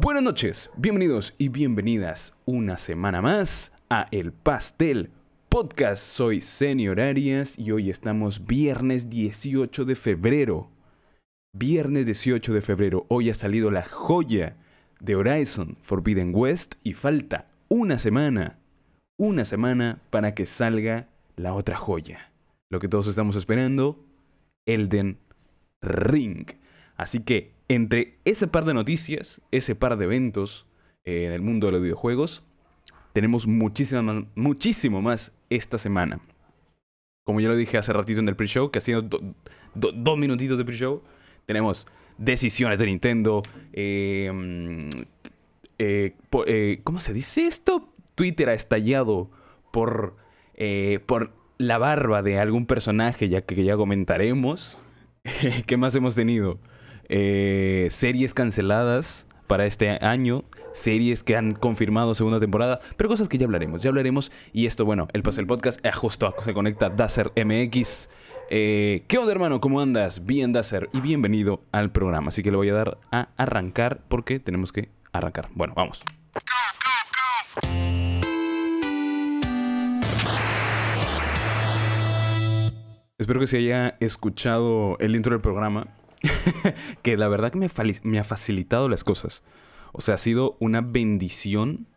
Buenas noches, bienvenidos y bienvenidas una semana más a El Pastel Podcast. Soy Senior Arias y hoy estamos viernes 18 de febrero. Viernes 18 de febrero, hoy ha salido la joya de Horizon Forbidden West y falta una semana, una semana para que salga la otra joya. Lo que todos estamos esperando, Elden Ring. Así que entre ese par de noticias, ese par de eventos eh, en el mundo de los videojuegos, tenemos muchísimo, muchísimo más esta semana. Como ya lo dije hace ratito en el pre-show, que ha sido dos minutitos de pre-show, tenemos decisiones de Nintendo, eh, eh, ¿cómo se dice esto? Twitter ha estallado por, por la barba de algún personaje, ya que ya comentaremos. ¿Qué más hemos tenido? Eh, series canceladas para este año, series que han confirmado segunda temporada, pero cosas que ya hablaremos, ya hablaremos. Y esto, bueno, el Pastel Podcast, eh, justo se conecta Dazer MX. Eh, ¿Qué onda, hermano? ¿Cómo andas? Bien, Dazer, y bienvenido al programa. Así que le voy a dar a arrancar porque tenemos que arrancar. Bueno, vamos. Espero que se haya escuchado el intro del programa que la verdad que me, ha facilitado las cosas. O sea, ha sido una bendición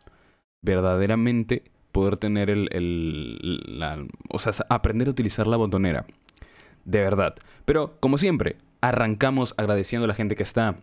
verdaderamente poder tener el, o sea, aprender a utilizar la botonera. De verdad. Pero, como siempre, arrancamos agradeciendo a la gente que está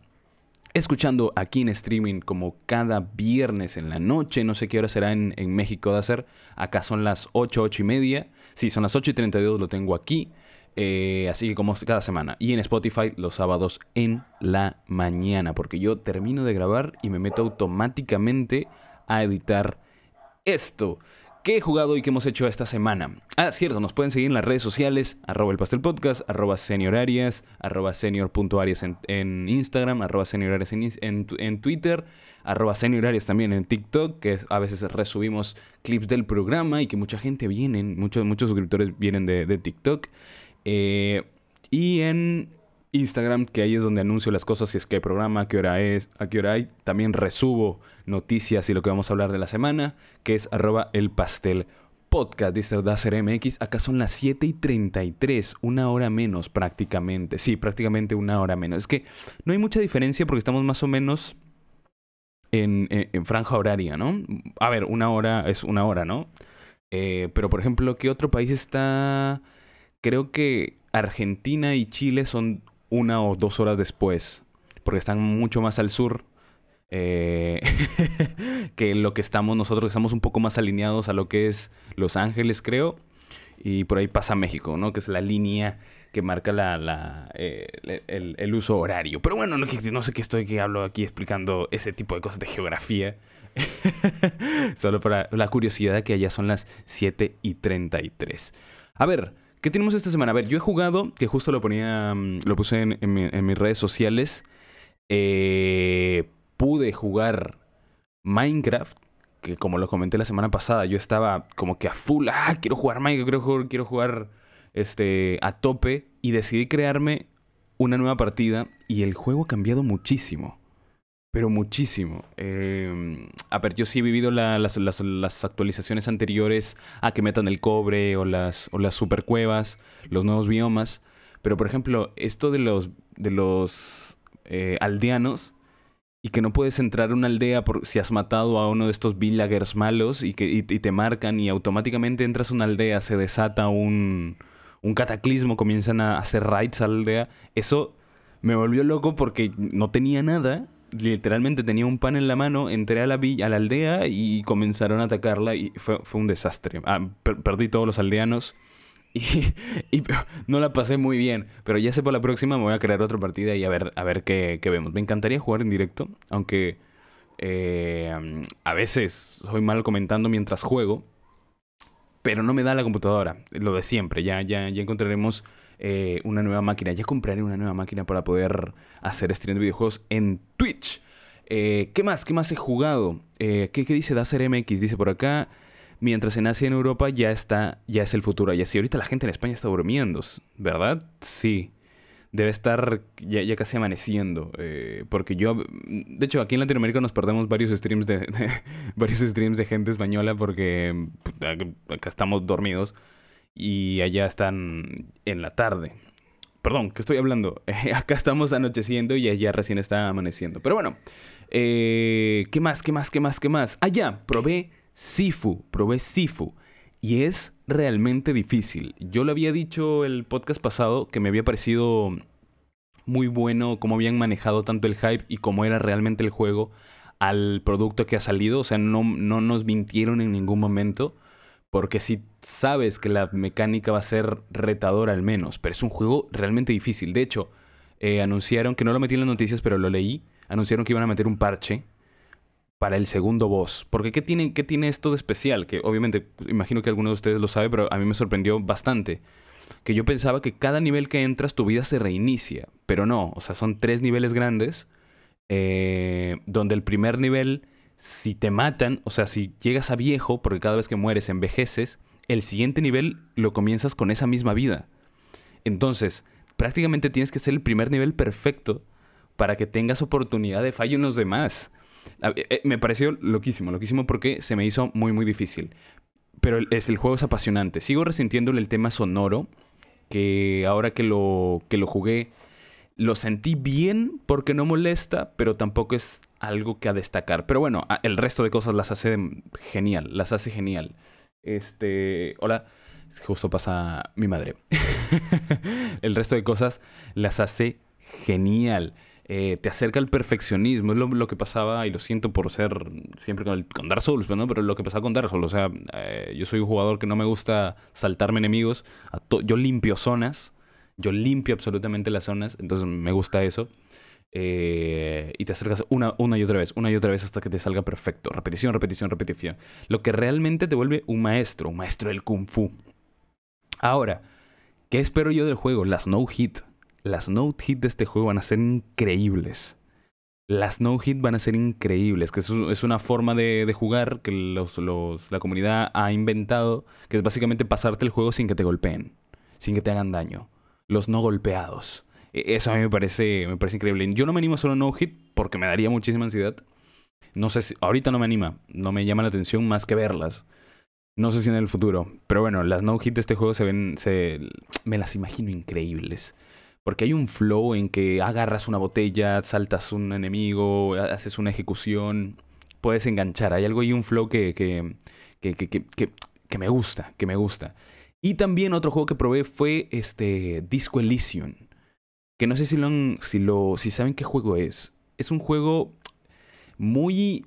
escuchando aquí en streaming como cada viernes en la noche. No sé qué hora será en, México de hacer. Acá son las 8, 8 y media. Sí, son las 8 y 32, lo tengo aquí. Eh, así que como cada semana. Y en Spotify los sábados en la mañana. Porque yo termino de grabar y me meto automáticamente a editar esto. ¿Qué he jugado y qué hemos hecho esta semana? Ah, cierto, nos pueden seguir en las redes sociales, arroba el pastel podcast, arroba seniorarias, arroba senior.arias en, en, Instagram, arroba seniorarias en, en, Twitter, arroba seniorarias también en TikTok, que a veces resubimos clips del programa y que mucha gente viene, muchos, muchos suscriptores vienen de, de TikTok. Eh, y en Instagram, que ahí es donde anuncio las cosas, si es que programa, a qué hora es, a qué hora hay. También resubo noticias y lo que vamos a hablar de la semana, que es arroba el pastel podcast, dice Dacer MX. Acá son las 7 y 33, una hora menos prácticamente. Sí, prácticamente una hora menos. Es que no hay mucha diferencia porque estamos más o menos en, franja horaria, ¿no? A ver, una hora es una hora, ¿no? Eh, pero, por ejemplo, ¿qué otro país está creo que Argentina y Chile son una o dos horas después, porque están mucho más al sur. Eh, que lo que estamos nosotros, estamos un poco más alineados a lo que es Los Ángeles, creo. Y por ahí pasa México, ¿no? Que es la línea que marca la, eh, el, uso horario. Pero bueno, no, sé qué estoy que hablo aquí explicando ese tipo de cosas de geografía. Solo para la curiosidad que allá son las 7 y 33. A ver, ¿Qué tenemos esta semana? A ver, yo he jugado, que justo lo ponía, mm, lo puse en, mis redes sociales. Eh, pude jugar Minecraft, que como lo comenté la semana pasada, yo estaba como que a full, ah, quiero jugar Minecraft, quiero jugar este, a tope, y decidí crearme una nueva partida, y el juego ha cambiado muchísimo. Pero muchísimo. Eh, a ver, yo sí he vivido las, las, actualizaciones anteriores a que metan el cobre o las, o las supercuevas, los nuevos biomas. Pero, por ejemplo, esto de los, de los eh, aldeanos y que no puedes entrar a una aldea por, si has matado a uno de estos villagers malos y que y, te marcan y automáticamente entras a una aldea, se desata un, un cataclismo, comienzan a hacer raids a la aldea. Eso me volvió loco porque no tenía nada literalmente tenía un pan en la mano, entré a la villa, a la aldea y comenzaron a atacarla y fue, fue un desastre. Ah, perdí todos los aldeanos y, no la pasé muy bien. Pero ya sé por la próxima me voy a crear otra partida y a ver, a ver qué, vemos. Me encantaría jugar en directo, aunque eh, a veces soy mal comentando mientras juego. Pero no me da la computadora, lo de siempre. Ya, ya, ya encontraremos eh, una nueva máquina. Ya compraré una nueva máquina para poder hacer stream de videojuegos en Twitch. Eh, ¿Qué más? ¿Qué más he jugado? Eh, ¿qué, ¿qué, dice Dacer MX? Dice por acá. Mientras en Asia y en Europa ya está, ya es el futuro. Y así ahorita la gente en España está durmiendo, ¿verdad? Sí. Debe estar ya, casi amaneciendo. Eh, porque yo, de hecho, aquí en Latinoamérica nos perdemos varios streams de, varios streams de gente española porque acá estamos dormidos y allá están en la tarde. Perdón, ¿qué estoy hablando? acá estamos anocheciendo y allá recién está amaneciendo. Pero bueno, eh, ¿qué más? ¿Qué más? ¿Qué más? ¿Qué más? Allá, probé Sifu, probé Sifu. Y es realmente difícil. Yo lo había dicho el podcast pasado que me había parecido muy bueno cómo habían manejado tanto el hype y cómo era realmente el juego al producto que ha salido. O sea, no, no nos mintieron en ningún momento. Porque si sabes que la mecánica va a ser retadora al menos. Pero es un juego realmente difícil. De hecho, eh, anunciaron, que no lo metí en las noticias, pero lo leí. Anunciaron que iban a meter un parche para el segundo boss. Porque ¿qué tiene, qué tiene esto de especial? Que obviamente, imagino que alguno de ustedes lo sabe, pero a mí me sorprendió bastante. Que yo pensaba que cada nivel que entras tu vida se reinicia. Pero no, o sea, son tres niveles grandes. Eh, donde el primer nivel, si te matan, o sea, si llegas a viejo, porque cada vez que mueres envejeces, el siguiente nivel lo comienzas con esa misma vida. Entonces, prácticamente tienes que ser el primer nivel perfecto para que tengas oportunidad de fallo en los demás. Eh, eh, me pareció loquísimo, loquísimo porque se me hizo muy, muy difícil. Pero es, el juego es apasionante. Sigo resintiéndole el tema sonoro, que ahora que lo, que lo jugué, lo sentí bien porque no molesta, pero tampoco es algo que a destacar. Pero bueno, el resto de cosas las hace genial, las hace genial. Este, hola, justo pasa mi madre. el resto de cosas las hace genial. Eh, te acerca al perfeccionismo. Es lo, que pasaba, y lo siento por ser siempre con, con Dark Souls, ¿no? pero lo que pasaba con Dark Souls. O sea, eh, yo soy un jugador que no me gusta saltarme enemigos. yo limpio zonas. Yo limpio absolutamente las zonas. Entonces me gusta eso. Eh, y te acercas una, una y otra vez, una y otra vez hasta que te salga perfecto. Repetición, repetición, repetición. Lo que realmente te vuelve un maestro, un maestro del kung fu. Ahora, ¿qué espero yo del juego? Las no hit las no hit de este juego van a ser increíbles. Las no hit van a ser increíbles, que es, una forma de, jugar que la comunidad ha inventado, que es básicamente pasarte el juego sin que te golpeen, sin que te hagan daño. Los no golpeados. E, eso a mí me parece, me parece increíble. Yo no me animo a solo no hit porque me daría muchísima ansiedad. No sé si, ahorita no me anima, no me llama la atención más que verlas. No sé si en el futuro, pero bueno, las no hit de este juego se ven, me las imagino increíbles. Porque hay un flow en que agarras una botella, saltas un enemigo, haces una ejecución, puedes enganchar. Hay algo y un flow que, que, que, que, me gusta, que me gusta. Y también otro juego que probé fue este Disco Elysium. Que no sé si lo, si lo si saben qué juego es. Es un juego muy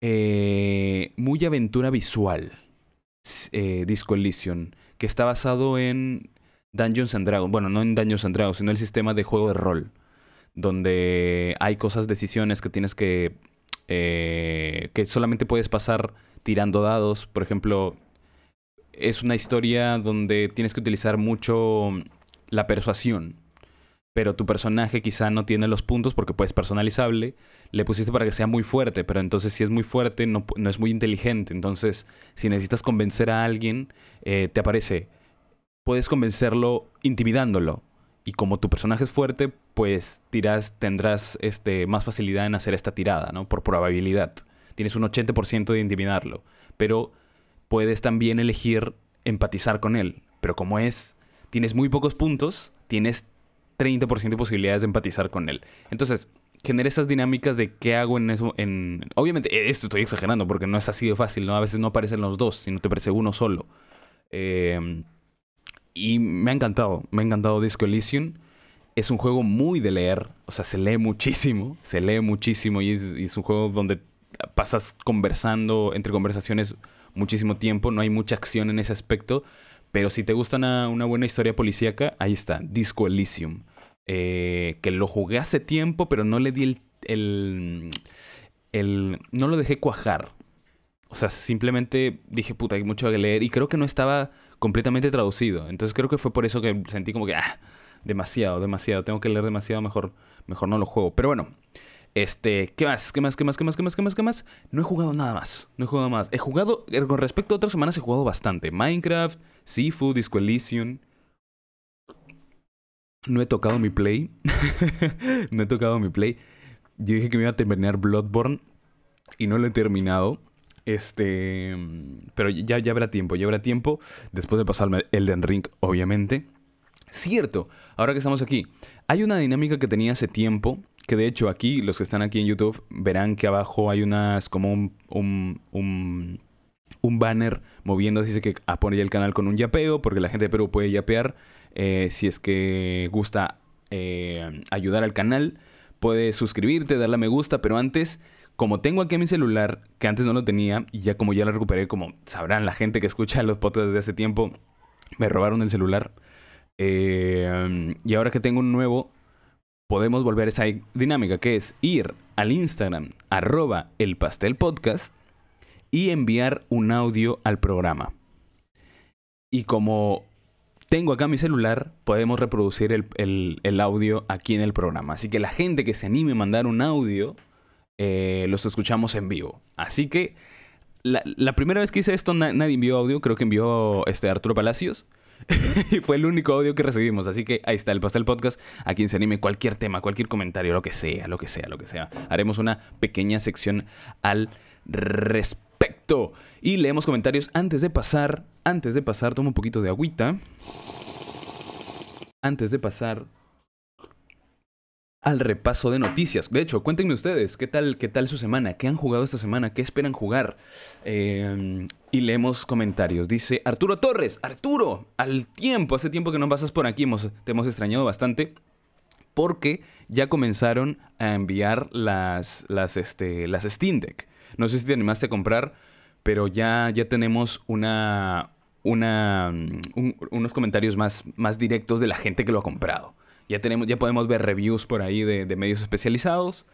eh, muy aventura visual. Eh, Disco Elysium, que está basado en Dungeons and Dragons. Bueno, no en Dungeons and Dragons, sino el sistema de juego de rol. Donde hay cosas, decisiones que tienes que. Eh, que solamente puedes pasar tirando dados. Por ejemplo, es una historia donde tienes que utilizar mucho la persuasión. Pero tu personaje quizá no tiene los puntos porque puedes personalizable. Le pusiste para que sea muy fuerte, pero entonces si es muy fuerte no, no es muy inteligente. Entonces, si necesitas convencer a alguien, eh, te aparece puedes convencerlo intimidándolo. Y como tu personaje es fuerte, pues tiras, tendrás este, más facilidad en hacer esta tirada, ¿no? Por probabilidad. Tienes un 80% de intimidarlo. Pero puedes también elegir empatizar con él. Pero como es, tienes muy pocos puntos, tienes 30% de posibilidades de empatizar con él. Entonces, genera esas dinámicas de qué hago en eso. En... Obviamente, esto estoy exagerando porque no es así de fácil, ¿no? A veces no aparecen los dos, sino te aparece uno solo. Eh, y me ha encantado, me ha encantado Disco Elysium. Es un juego muy de leer, o sea, se lee muchísimo, se lee muchísimo y es, un juego donde pasas conversando entre conversaciones muchísimo tiempo, no hay mucha acción en ese aspecto, pero si te gusta una, buena historia policíaca, ahí está, Disco Elysium. Eh, que lo jugué hace tiempo, pero no le di el, el, el, No lo dejé cuajar. O sea, simplemente dije, puta, hay mucho que leer. Y creo que no estaba completamente traducido. Entonces creo que fue por eso que sentí como que, ah, demasiado, demasiado, tengo que leer demasiado, mejor, mejor no lo juego. Pero bueno, este, ¿qué más? ¿Qué más? ¿Qué más? ¿Qué más? ¿Qué más? ¿Qué más? ¿Qué más? No he jugado nada más. No he jugado más. He jugado, eh, con respecto a otras semanas, he jugado bastante. Minecraft, Seafood, Disco Elysium. no he tocado mi play. no he tocado mi play. Yo dije que me iba a terminar Bloodborne y no lo he terminado. Este, pero ya, ya habrá tiempo, ya habrá tiempo después de pasarme Elden Ring, obviamente. Cierto, ahora que estamos aquí, hay una dinámica que tenía hace tiempo, que de hecho aquí, los que están aquí en YouTube, verán que abajo hay unas, como un, un, un, un banner moviendo, dice que apoya el canal con un yapeo, porque la gente de Perú puede yapear, eh, si es que gusta eh, ayudar al canal, puede suscribirte, darle a me gusta, pero antes como tengo aquí mi celular, que antes no lo tenía, y ya como ya lo recuperé, como sabrán la gente que escucha los podcasts desde hace tiempo, me robaron el celular. Eh, y ahora que tengo un nuevo, podemos volver a esa dinámica, que es ir al Instagram, arroba el pastel podcast, y enviar un audio al programa. Y como tengo acá mi celular, podemos reproducir el, el audio aquí en el programa. Así que la gente que se anime a mandar un audio eh, los escuchamos en vivo. Así que la, primera vez que hice esto nadie envió audio, creo que envió este Arturo Palacios. y fue el único audio que recibimos. Así que ahí está el Pastel Podcast. A quien se anime cualquier tema, cualquier comentario, lo que sea, lo que sea, lo que sea. Haremos una pequeña sección al respecto. Y leemos comentarios antes de pasar. Antes de pasar, tomo un poquito de agüita. Antes de pasar al repaso de noticias. De hecho, cuéntenme ustedes, ¿qué tal, qué tal su semana? ¿Qué han jugado esta semana? ¿Qué esperan jugar? Em, y leemos comentarios. Dice Arturo Torres, Arturo, al tiempo, hace tiempo que no pasas por aquí, hemos, te hemos extrañado bastante. Porque ya comenzaron a enviar las, las, este, las Steam Deck. No sé si te animaste a comprar, pero ya, ya tenemos una, una, mm, unos comentarios más, más directos de la gente que lo ha comprado. Ya, tenemos, ya podemos ver reviews por ahí de, medios especializados.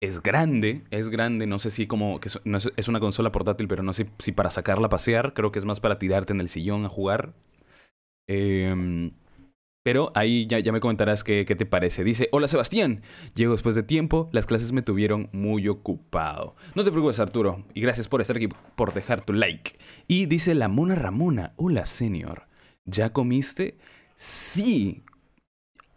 Es grande, es grande. No sé si como que es, una consola portátil, pero no sé si para sacarla a pasear. Creo que es más para tirarte en el sillón a jugar. Em, pero ahí ya, ya me comentarás qué, qué, te parece. Dice, hola Sebastián, llego después de tiempo, las clases me tuvieron muy ocupado. No te preocupes Arturo, y gracias por estar aquí, por dejar tu like. Y dice la Mona Ramona, hola señor, ¿ya comiste? Sí,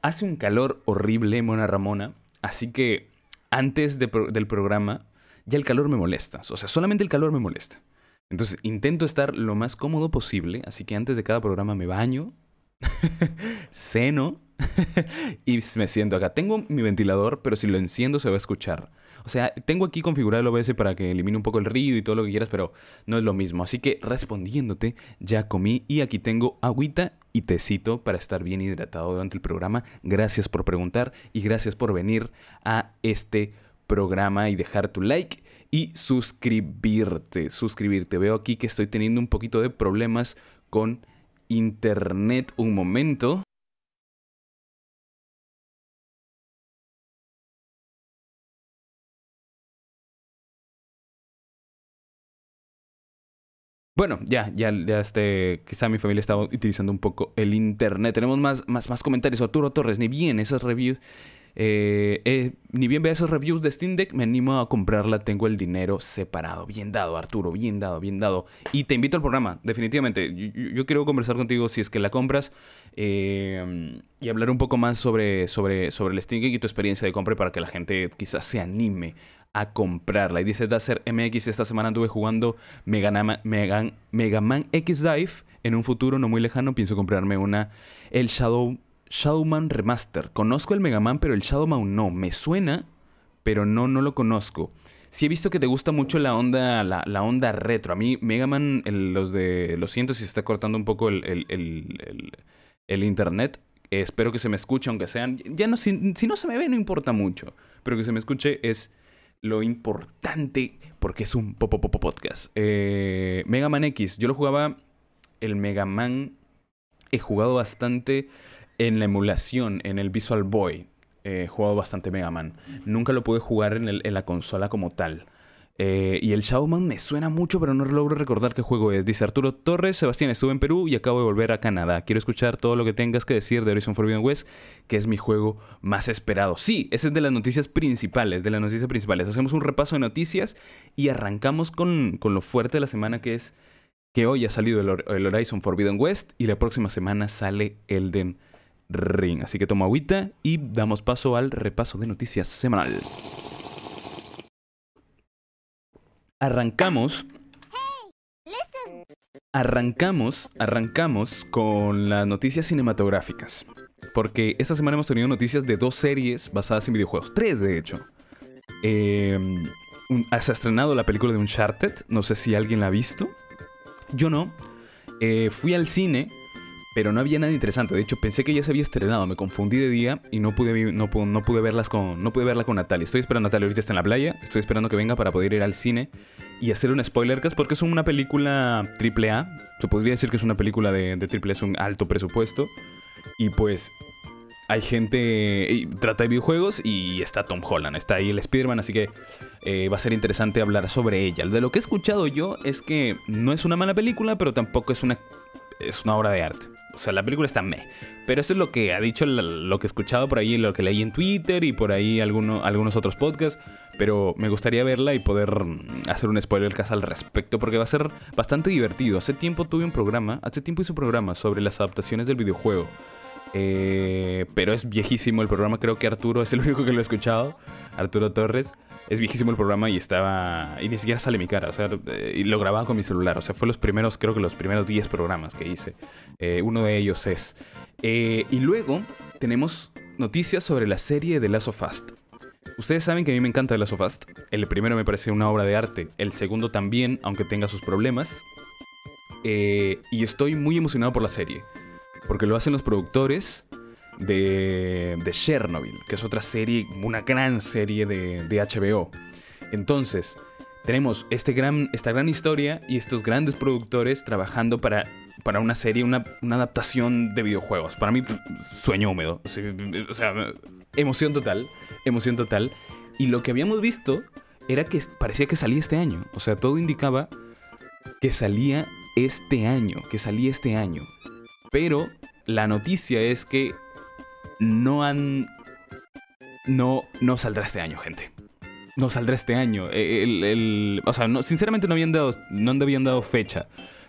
Hace un calor horrible, Mona Ramona, así que antes del programa ya el calor me molesta. O sea, solamente el calor me molesta. Entonces intento estar lo más cómodo posible, así que antes de cada programa me baño, ceno y me siento acá. Tengo mi ventilador, pero si lo enciendo se va a escuchar. O sea, tengo aquí configurado el OBS para que elimine un poco el ruido y todo lo que quieras, pero no es lo mismo. Así que respondiéndote, ya comí y aquí tengo agüita y tecito para estar bien hidratado durante el programa. Gracias por preguntar y gracias por venir a este programa y dejar tu like y suscribirte. Suscribirte. Veo aquí que estoy teniendo un poquito de problemas con internet. Un momento. Bueno, ya, ya, ya este, quizá mi familia estaba utilizando un poco el internet. Tenemos más, más, más comentarios. Arturo Torres, ni bien esas reviews, eh, eh, ni bien ve esas reviews de Steam Deck, me animo a comprarla, tengo el dinero separado. Bien dado, Arturo, bien dado, bien dado. Y te invito al programa, definitivamente. Yo, quiero conversar contigo si es que la compras eh, y hablar un poco más sobre, sobre, sobre el Steam Deck y tu experiencia de compra para que la gente quizás se anime a comprarla. Y dice Dazer MX, esta semana anduve jugando Mega, Man X Dive. En un futuro no muy lejano pienso comprarme una, el Shadow, Shadowman Remaster. Conozco el Mega Man, pero el Shadowman no. Me suena, pero no, no lo conozco. Sí he visto que te gusta mucho la onda, la, onda retro. A mí Mega Man, los de... Lo siento si se está cortando un poco el, el, internet. espero que se me escuche, aunque sean... Ya no, si, si no se me ve, no importa mucho. Pero que se me escuche es lo importante, porque es un popo podcast. Eh, Mega Man X, yo lo jugaba, el Mega Man, he jugado bastante en la emulación, en el Visual Boy. He jugado bastante Mega Man. Nunca lo pude jugar en la consola como tal. Eh, y el Shadowman me suena mucho, pero no logro recordar qué juego es. Dice Arturo Torres, Sebastián, estuve en Perú y acabo de volver a Canadá. Quiero escuchar todo lo que tengas que decir de Horizon Forbidden West, que es mi juego más esperado. Sí, ese es de las noticias principales, de las noticias principales. Hacemos un repaso de noticias y arrancamos con, con lo fuerte de la semana, que es que hoy ha salido el, el Horizon Forbidden West y la próxima semana sale Elden Ring. Así que toma agüita y damos paso al repaso de noticias semanal. Arrancamos. Arrancamos, arrancamos con las noticias cinematográficas. Porque esta semana hemos tenido noticias de dos series basadas en videojuegos. Tres, de hecho. Eh, se ha estrenado la película de Uncharted. No sé si alguien la ha visto. Yo no. Eh, fui al cine, pero no había nada interesante. De hecho, pensé que ya se había estrenado. Me confundí de día y no pude, no, no pude, verlas con, no pude verla con Natalia. Estoy esperando a Natalia. Ahorita está en la playa. Estoy esperando que venga para poder ir al cine y hacer un spoiler cast porque es una película triple A. Se podría decir que es una película de, de triple A, es un alto presupuesto. Y pues hay gente. Trata de videojuegos y está Tom Holland, está ahí el Spider-Man, así que eh, va a ser interesante hablar sobre ella. De lo que he escuchado yo es que no es una mala película, pero tampoco es una, es una obra de arte. O sea, la película está me. Pero eso es lo que ha dicho, lo que he escuchado por ahí, lo que leí en Twitter y por ahí alguno, algunos otros podcasts. Pero me gustaría verla y poder mm, hacer un spoiler al respecto, porque va a ser bastante divertido. Hace tiempo tuve un programa, hace tiempo hice un programa sobre las adaptaciones del videojuego. Eh, pero es viejísimo el programa, creo que Arturo es el único que lo ha escuchado, Arturo Torres. Es viejísimo el programa y estaba... Y ni siquiera sale mi cara, o sea, eh, y lo grababa con mi celular. O sea, fue los primeros, creo que los primeros 10 programas que hice. Eh, uno de ellos es... y luego tenemos noticias sobre la serie de Last of Us. Ustedes saben que a mí me encanta The Last of. El primero me parece una obra de arte. El segundo también, aunque tenga sus problemas. y estoy muy emocionado por la serie porque lo hacen los productores de, de Chernobyl, que es otra serie, una gran serie de, HBO. Entonces, tenemos este gran, esta gran historia y estos grandes productores trabajando para, para una serie, una, una adaptación de videojuegos. Para mí, sueño húmedo. O sea, emoción total, emoción total. Y lo que habíamos visto era que parecía que salía este año. O sea, todo indicaba que salía este año, que salía este año. Pero la noticia es que no han... No, no saldrá este año, gente. No saldrá este año. El, o sea, no, sinceramente no habían dado, no habían dado fecha.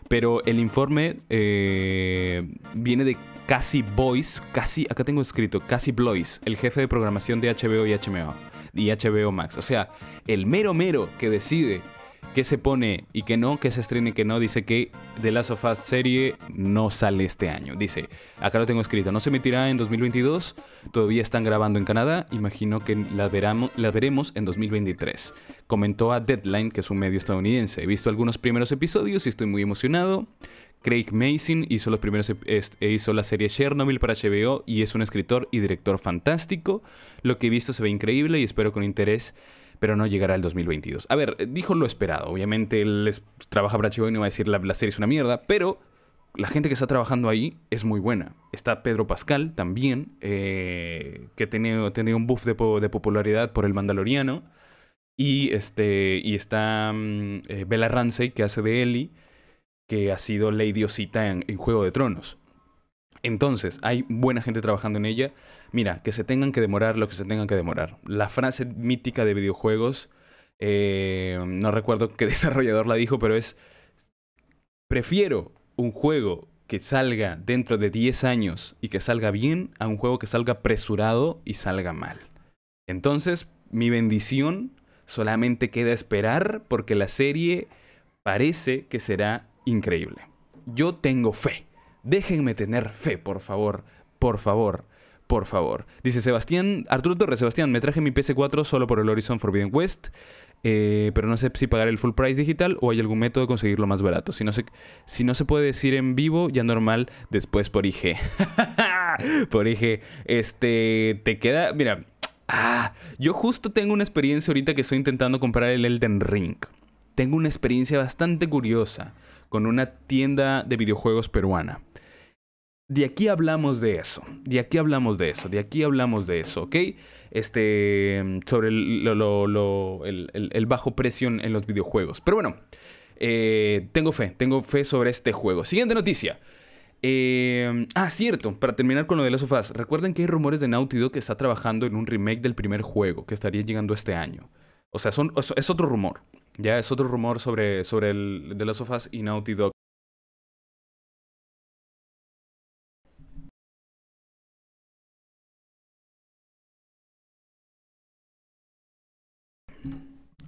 Pero el informe eh, viene de Casi Boyce, casi, acá tengo escrito, Casi Blois, el jefe de programación de HBO y HBO, y HBO Max. O sea, el mero mero que decide que se pone y que no, que se estrene y que no, dice que The Last of Us serie no sale este año. Dice, acá lo tengo escrito, no se emitirá en 2022, todavía están grabando en Canadá, imagino que la, la veremos en 2023. Comentó a Deadline, que es un medio estadounidense. He visto algunos primeros episodios y estoy muy emocionado. Craig Mason hizo, los primeros, hizo la serie Chernobyl para HBO y es un escritor y director fantástico. Lo que he visto se ve increíble y espero con interés pero no llegará el 2022. A ver, dijo lo esperado. Obviamente él trabaja HBO y no va a decir la, la serie es una mierda, pero la gente que está trabajando ahí es muy buena. Está Pedro Pascal también, eh, que tiene, tiene, un buff de, popularidad por el Mandaloriano. Y, este, y está mm, eh, Bella Ramsey, que hace de Ellie, que ha sido Lady Osita en Juego de Tronos. Entonces, hay buena gente trabajando en ella. Mira, que se tengan que demorar lo que se tengan que demorar. La frase mítica de videojuegos, eh, no recuerdo qué desarrollador la dijo, pero es, prefiero un juego que salga dentro de 10 años y que salga bien a un juego que salga apresurado y salga mal. Entonces, mi bendición solamente queda esperar porque la serie parece que será increíble. Yo tengo fe. Déjenme tener fe, por favor, por favor, por favor. Dice Sebastián, Arturo Torres, Sebastián, me traje mi PS4 solo por el Horizon Forbidden West. Eh, pero no sé si pagar el full price digital o hay algún método de conseguirlo más barato. Si no, se, si no se puede decir en vivo, ya normal, después por IG. por IG. Este, te queda, mira, ah, yo justo tengo una experiencia ahorita que estoy intentando comprar el Elden Ring. Tengo una experiencia bastante curiosa con una tienda de videojuegos peruana. De aquí hablamos de eso, de aquí hablamos de eso, de aquí hablamos de eso, ¿ok? Este, sobre el, bajo precio en, los videojuegos. Pero bueno, eh, tengo fe, tengo fe sobre este juego. Siguiente noticia. Eh, ah, cierto, para terminar con lo de las sofás, recuerden que hay rumores de Naughty Dog que está trabajando en un remake del primer juego que estaría llegando este año. O sea, es otro rumor. Ya es otro rumor sobre, sobre el The Last of Us y Naughty Dog.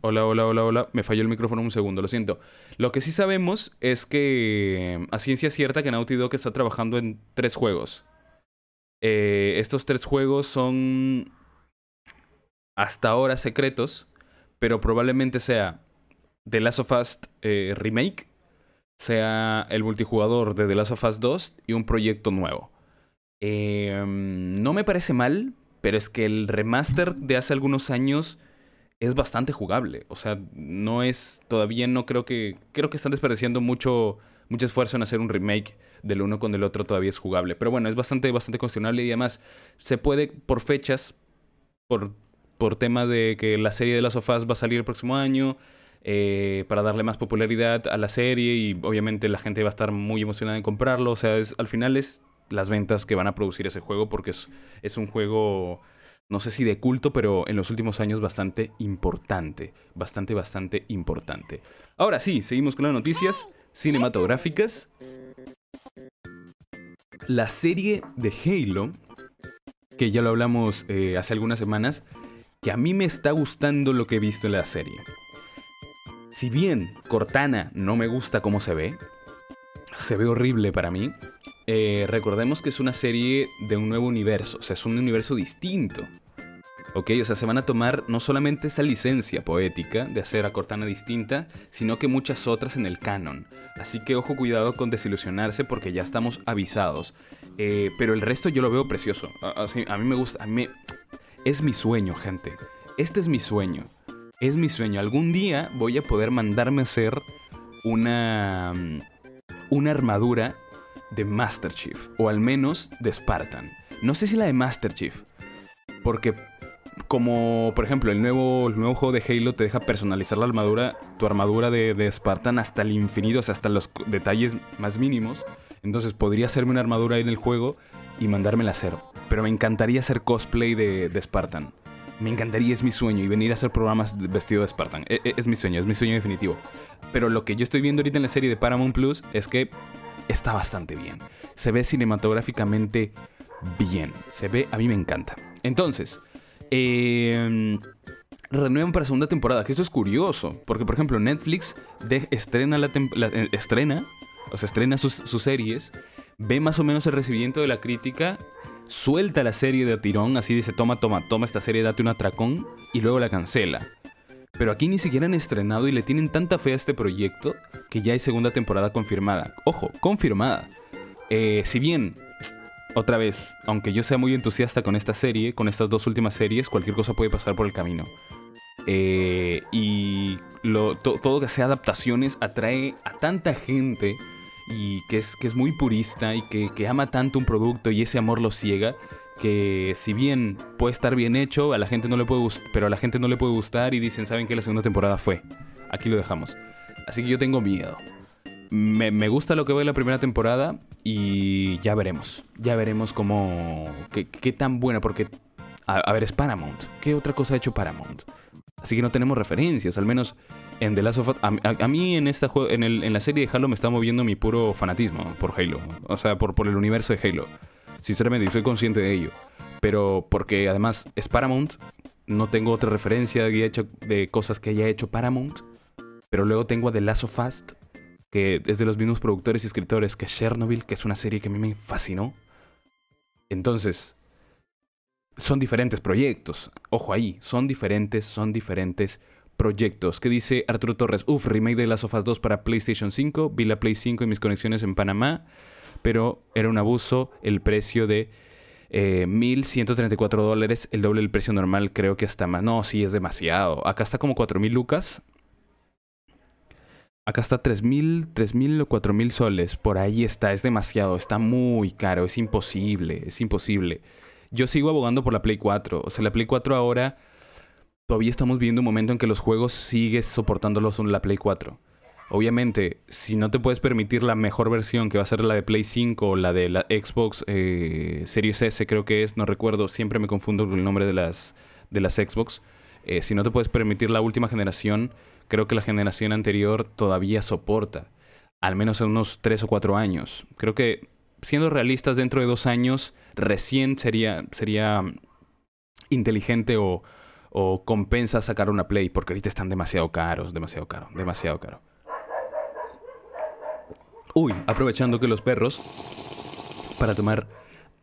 Hola, hola, hola, hola. Me falló el micrófono un segundo, lo siento. Lo que sí sabemos es que mm, a ciencia cierta que Naughty Dog está trabajando en tres juegos. Eh, estos tres juegos son hasta ahora secretos, pero probablemente sea The Last of Us eh, Remake, sea el multijugador de The Last of Us 2 y un proyecto nuevo. Em, no me parece mal, pero es que el remaster de hace algunos años es bastante jugable. O sea, no es. Todavía no creo que. Creo que están desperdiciando mucho, mucho esfuerzo en hacer un remake del uno con el otro. Todavía es jugable. Pero bueno, es bastante, bastante cuestionable. Y además, se puede, por fechas, por, por tema de que la serie de las sofás va a salir el próximo año. Eh, para darle más popularidad a la serie y obviamente la gente va a estar muy emocionada en comprarlo. O sea, al final es las ventas que van a producir ese juego porque es, es un juego no sé si de culto, pero en los últimos años bastante importante. Bastante, bastante importante. Ahora sí, seguimos con las noticias cinematográficas. La serie de Halo, que ya lo hablamos eh, hace algunas semanas, que a mí me está gustando lo que he visto en la serie. Si bien Cortana no me gusta cómo se ve, se ve horrible para mí, eh, recordemos que es una serie de un nuevo universo, o sea, es un universo distinto. ¿Ok? O sea, se van a tomar no solamente esa licencia poética de hacer a Cortana distinta, sino que muchas otras en el canon. Así que ojo cuidado con desilusionarse porque ya estamos avisados. Eh, pero el resto yo lo veo precioso. A, mí me gusta, a mí Es mi sueño, gente. Este es mi sueño. Es mi sueño. Algún día voy a poder mandarme a hacer una... Una armadura de Master Chief, o al menos de Spartan. No sé si la de Master Chief, porque como por ejemplo el nuevo, nuevo juego de Halo te deja personalizar la armadura, tu armadura de, Spartan hasta el infinito, o sea, hasta los detalles más mínimos. Entonces podría hacerme una armadura ahí en el juego y mandármela a hacer. Pero me encantaría hacer cosplay de Spartan. Me encantaría, es mi sueño, y venir a hacer programas vestido de Spartan. Es, e, es mi sueño, es mi sueño definitivo. Pero lo que yo estoy viendo ahorita en la serie de Paramount Plus es que está bastante bien. Se ve cinematográficamente bien. Se ve, a mí me encanta. Entonces, eh, renuevan para segunda temporada, que esto es curioso, porque por ejemplo Netflix estrena, la, eh, estrena, sus, series, ve más o menos el recibimiento de la crítica, suelta la serie de tirón, así dice, toma, toma, toma esta serie, date un atracón, y luego la cancela. Pero aquí ni siquiera han estrenado y le tienen tanta fe a este proyecto que ya hay segunda temporada confirmada. Ojo, confirmada. Eh, si bien, otra vez, aunque yo sea muy entusiasta con esta serie, con estas dos últimas series, cualquier cosa puede pasar por el camino. Eh, y todo que sea adaptaciones atrae a tanta gente y que es, que es muy purista y que, que ama tanto un producto y ese amor lo ciega que si bien puede estar bien hecho, a la gente no le puede pero a la gente no le puede gustar y dicen, ¿saben que la segunda temporada fue? Aquí lo dejamos. Así que yo tengo miedo. Me, gusta lo que ve la primera temporada y ya veremos. Ya veremos cómo... qué, tan buena, porque... A, ver, es Paramount. ¿Qué otra cosa ha hecho Paramount? Así que no tenemos referencias, al menos en The Last of Us. A, mí en esta en, en la serie de Halo me está moviendo mi puro fanatismo por Halo. O sea, por, por el universo de Halo. Sinceramente, yo soy consciente de ello. Pero porque además es Paramount, no tengo otra referencia de cosas que haya hecho Paramount. Pero luego tengo a The Last of Us, que es de los mismos productores y escritores que Chernobyl, que es una serie que a mí me fascinó. Entonces, son diferentes proyectos. Ojo ahí, son diferentes, son diferentes proyectos. ¿Qué dice Arturo Torres? Uf, remake de Last of Us 2 para PlayStation 5. Vi la Play 5 y mis conexiones en Panamá pero era un abuso el precio de 1.134 eh, dólares, el doble del precio normal, creo que hasta más. No, sí, es demasiado. Acá está como 4.000 lucas. Acá está 3.000, 3.000 o 4.000 soles. Por ahí está, es demasiado, está muy caro, es imposible, es imposible. Yo sigo abogando por la Play 4. O sea, la Play 4 ahora todavía estamos viendo un momento en que los juegos sigues soportándolos en la Play 4. Obviamente, si no te puedes permitir la mejor versión, que va a ser la de Play 5 o la de la Xbox eh, Series S, creo que es, no recuerdo, siempre me confundo con el nombre de las, de las Xbox. Eh, si no te puedes permitir la última generación, creo que la generación anterior todavía soporta, al menos en unos 3 o 4 años. Creo que, siendo realistas, dentro de dos años, recién sería, sería inteligente o, o compensa sacar una Play, porque ahorita están demasiado caros, demasiado caro, demasiado caro. Uy, aprovechando que los perros para tomar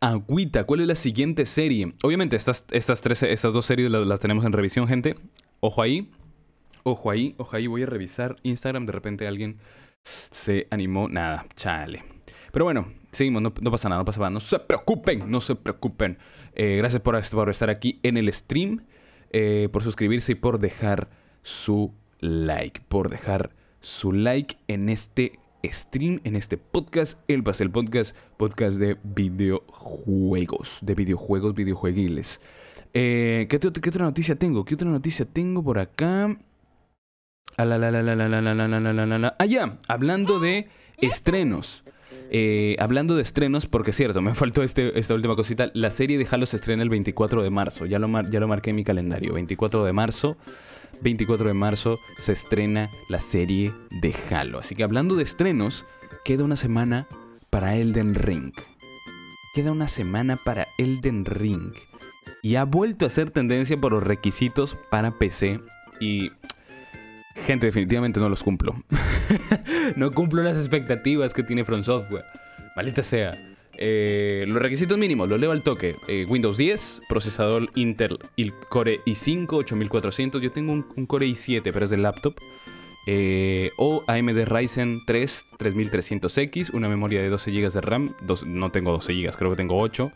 agüita. ¿Cuál es la siguiente serie? Obviamente estas, estas, tres, estas dos series las, las tenemos en revisión, gente. Ojo ahí. Ojo ahí, ojo ahí. Voy a revisar Instagram. De repente alguien se animó. Nada, chale. Pero bueno, Seguimos, no, pasa nada, no pasa nada. No se preocupen, no se preocupen. Gracias por, estar aquí en el stream, por suscribirse y por dejar su like. Por dejar su like en este stream, en este podcast, el Pastel Podcast, podcast de videojuegos, de videojuegos, videojueguiles. Eh, ¿qué, ¿qué, otra noticia tengo? ¿Qué otra noticia tengo por acá? Ah, hablando de estrenos. Eh, hablando de estrenos, porque es cierto, me faltó este, esta última cosita. La serie de Halo se estrena el 24 de marzo. Ya lo, ya lo marqué en mi calendario. 24 de marzo. 24 de marzo se estrena la serie de Halo. Así que hablando de estrenos, queda una semana para Elden Ring. Queda una semana para Elden Ring. Y ha vuelto a ser tendencia por los requisitos para PC. Y Gente, definitivamente no los cumplo. no cumplo las expectativas que tiene From Software. Maldita sea. Eh, los requisitos mínimos, los leo al toque. Eh, Windows 10, procesador Intel Core i5 8400. Yo tengo un, Core i7, pero es de laptop. Eh, o AMD Ryzen 3 3300X, una memoria de 12 GB de RAM. no tengo 12 GB, creo que tengo 8.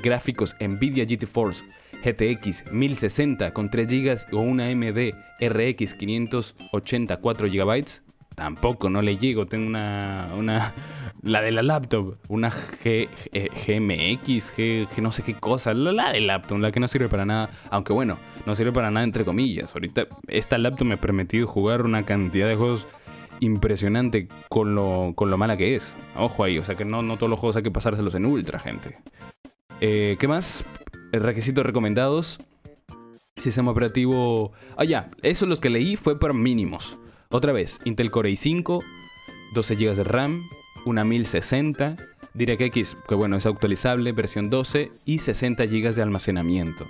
gráficos Nvidia GeForce GTX 1060 con 3 GB o una AMD RX 580 4 GB. Tampoco, no le llego. Tengo una, una la de la laptop, una G, GMX, G, no sé qué cosa, la, de laptop, la que no sirve para nada. Aunque bueno, no sirve para nada entre comillas. Ahorita esta laptop me ha permitido jugar una cantidad de juegos impresionante con lo, con lo mala que es. Ojo ahí, o sea que no, no todos los juegos hay que pasárselos en ultra, gente. Eh, ¿Qué más? Requisitos recomendados. Sistema operativo. Ah, ya. Esos los que leí fue para mínimos. Otra vez, Intel Core i5, 12 GB de RAM, una 1060, DirectX, que bueno, es actualizable, versión 12, y 60 GB de almacenamiento.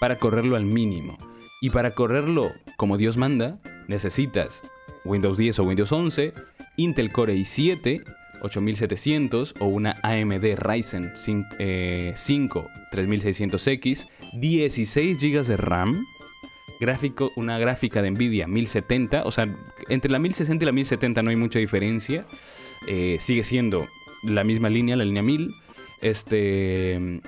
Para correrlo al mínimo. Y para correrlo como Dios manda, necesitas Windows 10 o Windows 11, Intel Core i7, 8700 o una AMD Ryzen 5, 3600X, 16 GB de RAM, gráfico, una gráfica de Nvidia 1070, o sea, entre la 1060 y la 1070 no hay mucha diferencia, eh, sigue siendo la misma línea, la línea 1000, este,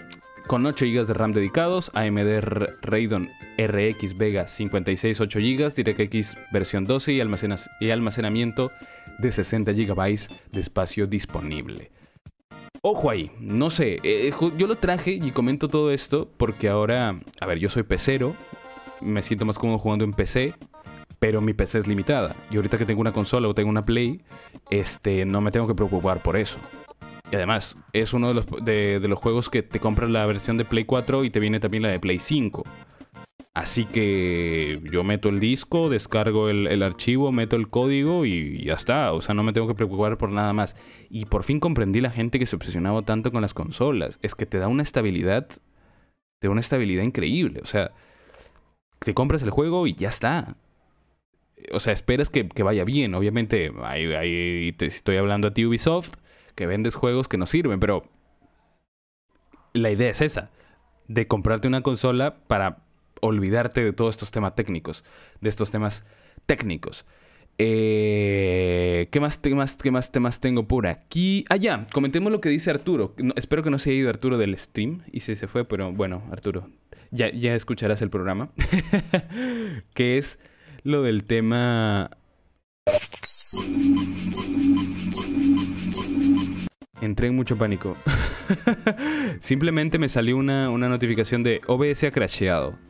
con 8 GB de RAM dedicados, AMD Radeon RX Vega 56 8 GB, DirectX versión 12 y, y almacenamiento de 60 GB de espacio disponible. Ojo ahí, no sé, eh, yo lo traje y comento todo esto porque ahora, a ver, yo soy pecero, me siento más cómodo jugando en PC, pero mi PC es limitada. Y ahorita que tengo una consola o tengo una Play, este, no me tengo que preocupar por eso. Y además, es uno de los, de los juegos que te compras la versión de Play 4 y te viene también la de Play 5. Así que yo meto el disco, descargo el, archivo, meto el código y ya está. O sea, no me tengo que preocupar por nada más. Y por fin comprendí la gente que se obsesionaba tanto con las consolas. Es que te da una estabilidad, te da una estabilidad increíble. O sea, te compras el juego y ya está. O sea, esperas que, vaya bien. Obviamente, ahí, te estoy hablando a ti Ubisoft, que vendes juegos que no sirven, pero la idea es esa, de comprarte una consola para olvidarte de todos estos temas técnicos, de estos temas técnicos. Eh, ¿Qué más temas, qué más temas tengo por aquí? Ah, ya, comentemos lo que dice Arturo. espero que no se haya ido Arturo del stream y si se fue, pero bueno, Arturo, ya, ya escucharás el programa. que es lo del tema... Entré en mucho pánico. Simplemente me salió una, una notificación de OBS ha crasheado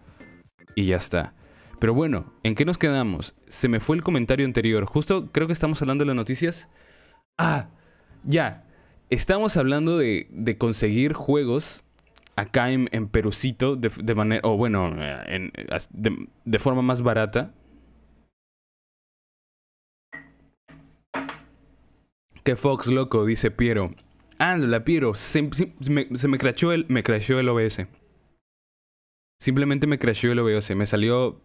y ya está. Pero bueno, ¿en qué nos quedamos? Se me fue el comentario anterior. Justo creo que estamos hablando de las noticias. Ah, ya. Estamos hablando de, conseguir juegos acá en, en Perucito de, manera, o bueno, en, de, forma más barata. Que Fox loco, dice Piero. la Piero, se, me, se me crashó el, el OBS. Simplemente me crasheó el OBS. Me salió,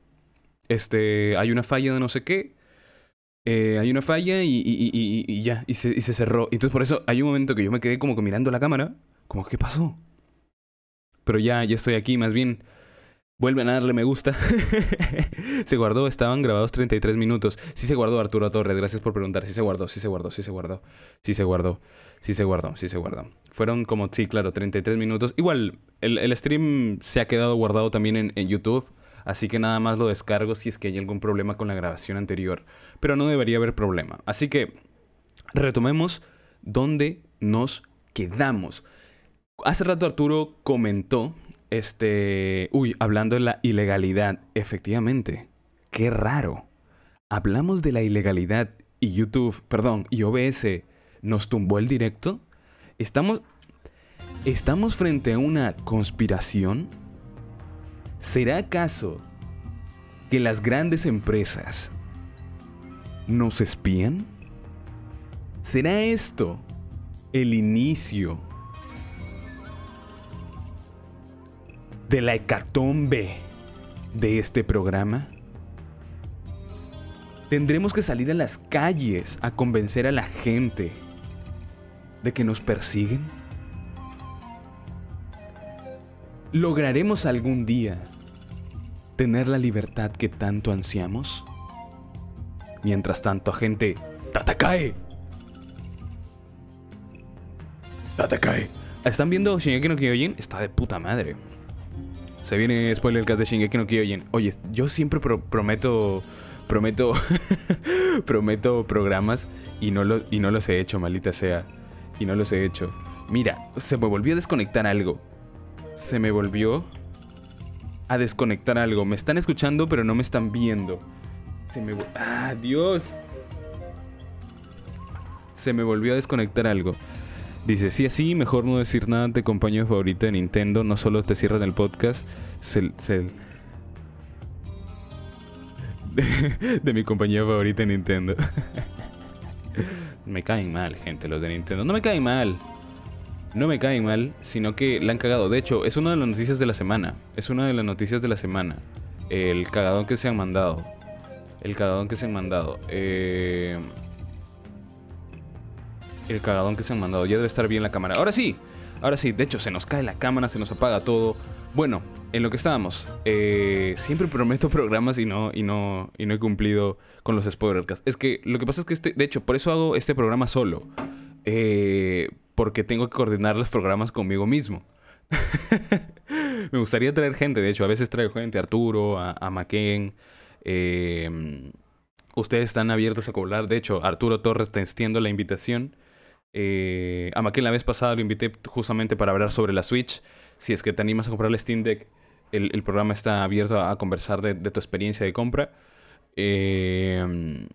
este, hay una falla de no sé qué. Eh, hay una falla y, y, y, ya, y se, y se cerró. Entonces por eso hay un momento que yo me quedé como que mirando la cámara, como, ¿qué pasó? Pero ya, ya estoy aquí, más bien Vuelven a darle me gusta. se guardó, estaban grabados 33 minutos. Sí se guardó Arturo Torres, gracias por preguntar. Sí se guardó, sí se guardó, sí se guardó. Sí se guardó, sí se guardó, sí se guardó. Fueron como, sí, claro, 33 minutos. Igual, el, el stream se ha quedado guardado también en, en, YouTube. Así que nada más lo descargo si es que hay algún problema con la grabación anterior. Pero no debería haber problema. Así que retomemos dónde nos quedamos. Hace rato Arturo comentó este, uy, hablando de la ilegalidad, efectivamente, qué raro. Hablamos de la ilegalidad y YouTube, perdón, y OBS nos tumbó el directo. Estamos estamos frente a una conspiración. ¿Será acaso que las grandes empresas nos espían? ¿Será esto el inicio de la hecatombe de este programa? Tendremos que salir a las calles a convencer a la gente de que nos persiguen. ¿Lograremos algún día tener la libertad que tanto ansiamos? Mientras tanto, agente Tatakae. Tatakae. ¿Están viendo Shingeki no Kyojin? Está de puta madre. Se viene spoiler cast de Shingeki no Kyojin. Oye, yo siempre prometo prometo prometo programas y no lo, y no los he hecho, maldita sea. Y no los he hecho. Mira, se me volvió a desconectar algo. Se me volvió a desconectar algo. Me están escuchando, pero no me están viendo. Se me Ah, Dios. Se me volvió a desconectar algo. Dice, sí, así, mejor no decir nada de compañía favorita de Nintendo, no solo te cierran el podcast, se, de, mi compañía favorita de Nintendo. me caen mal, gente, los de Nintendo. No me caen mal. No me caen mal, sino que la han cagado. De hecho, es una de las noticias de la semana. Es una de las noticias de la semana. El cagadón que se han mandado. El cagadón que se han mandado. Eh el cagadón que se han mandado. Ya debe estar bien la cámara. Ahora sí, ahora sí. De hecho, se nos cae la cámara, se nos apaga todo. Bueno, en lo que estábamos. Eh, siempre prometo programas y no, y no, y no he cumplido con los spoilers. Es que lo que pasa es que este, de hecho, por eso hago este programa solo. Eh, porque tengo que coordinar los programas conmigo mismo. Me gustaría traer gente, de hecho, a veces traigo gente, Arturo, a, a eh, ustedes están abiertos a cobrar. De hecho, Arturo Torres te extiendo la invitación. Eh, a Maquin la vez pasada lo invité justamente para hablar sobre la Switch. Si es que te animas a comprar el Steam Deck, el, programa está abierto a, conversar de, tu experiencia de compra. Eh,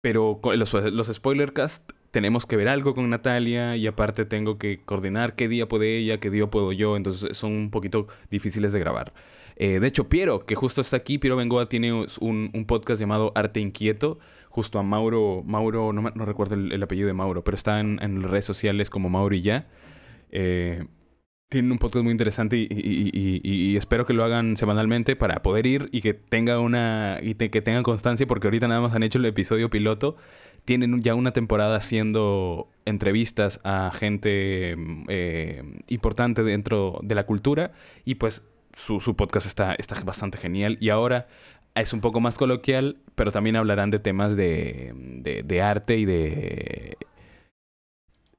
pero los, los spoilercast tenemos que ver algo con Natalia y aparte tengo que coordinar qué día puede ella, qué día puedo yo, entonces son un poquito difíciles de grabar. Eh, de hecho, Piero, que justo está aquí, Piero Bengoa tiene un, podcast llamado Arte Inquieto, justo a Mauro, Mauro, no, no recuerdo el, apellido de Mauro, pero está en, en, redes sociales como Mauro y ya. Eh, tienen un podcast muy interesante y, espero que lo hagan semanalmente para poder ir y que tenga una y que tengan constancia porque ahorita nada más han hecho el episodio piloto tienen ya una temporada haciendo entrevistas a gente eh, importante dentro de la cultura y pues su podcast está, está bastante genial y ahora es un poco más coloquial, pero también hablarán de temas de, de, arte y de.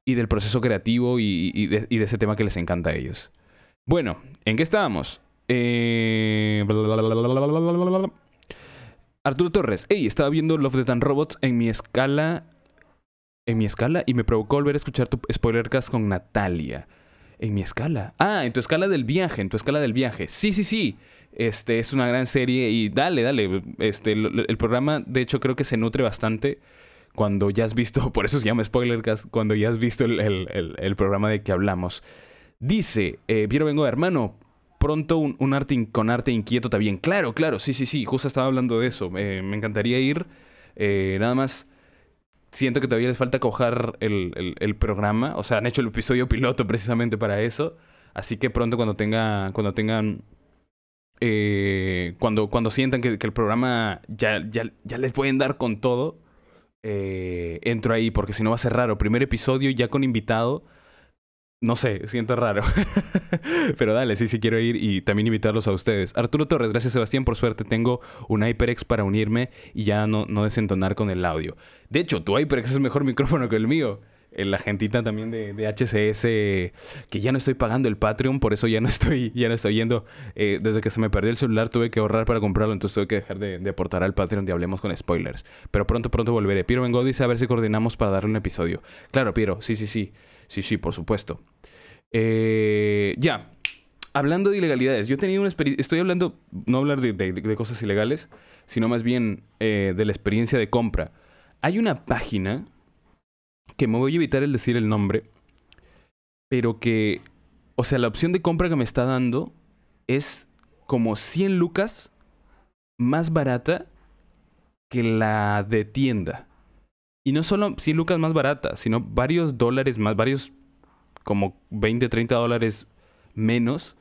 Y del proceso creativo y, de, ese tema que les encanta a ellos. Bueno, ¿en qué estábamos? Eh... Arturo Torres, hey, estaba viendo Love, Death and Robots en mi escala. En mi escala y me provocó volver a escuchar tu spoilercast con Natalia. En mi escala. Ah, en tu escala del viaje, en tu escala del viaje. Sí, sí, sí. Este es una gran serie y dale, dale. Este, el, programa, de hecho, creo que se nutre bastante cuando ya has visto, por eso se llama Spoilercast, cuando ya has visto el, programa de que hablamos. Dice, eh, Piero Vengo, hermano, pronto un, arte con arte inquieto también. Claro, claro, sí, sí, sí, justo estaba hablando de eso. me encantaría ir. Eh, nada más, siento que todavía les falta cojar el, el, programa. O sea, han hecho el episodio piloto precisamente para eso. Así que pronto cuando tenga, cuando tengan eh, cuando, cuando sientan que, el programa ya, ya, ya, les pueden dar con todo, eh, entro ahí, porque si no va a ser raro. Primer episodio ya con invitado. No sé, siento raro. Pero dale, sí, sí quiero ir y también invitarlos a ustedes. Arturo Torres, gracias Sebastián, por suerte tengo un HyperX para unirme y ya no, no desentonar con el audio. De hecho, tu HyperX es mejor micrófono que el mío la gentita también de, de, HCS, que ya no estoy pagando el Patreon, por eso ya no estoy, ya no estoy yendo. Eh, desde que se me perdió el celular tuve que ahorrar para comprarlo, entonces tuve que dejar de, aportar al Patreon y hablemos con spoilers. Pero pronto, pronto volveré. Piero vengo dice a ver si coordinamos para darle un episodio. Claro, Piero, sí, sí, sí. Sí, sí, por supuesto. Eh, ya. Hablando de ilegalidades, yo he tenido una experiencia. Estoy hablando, no hablar de, cosas ilegales, sino más bien eh, de la experiencia de compra. Hay una página que me voy a evitar el decir el nombre, pero que, o sea, la opción de compra que me está dando es como 100 lucas más barata que la de tienda. Y no solo 100 lucas más barata, sino varios dólares más, varios como 20, 30 dólares menos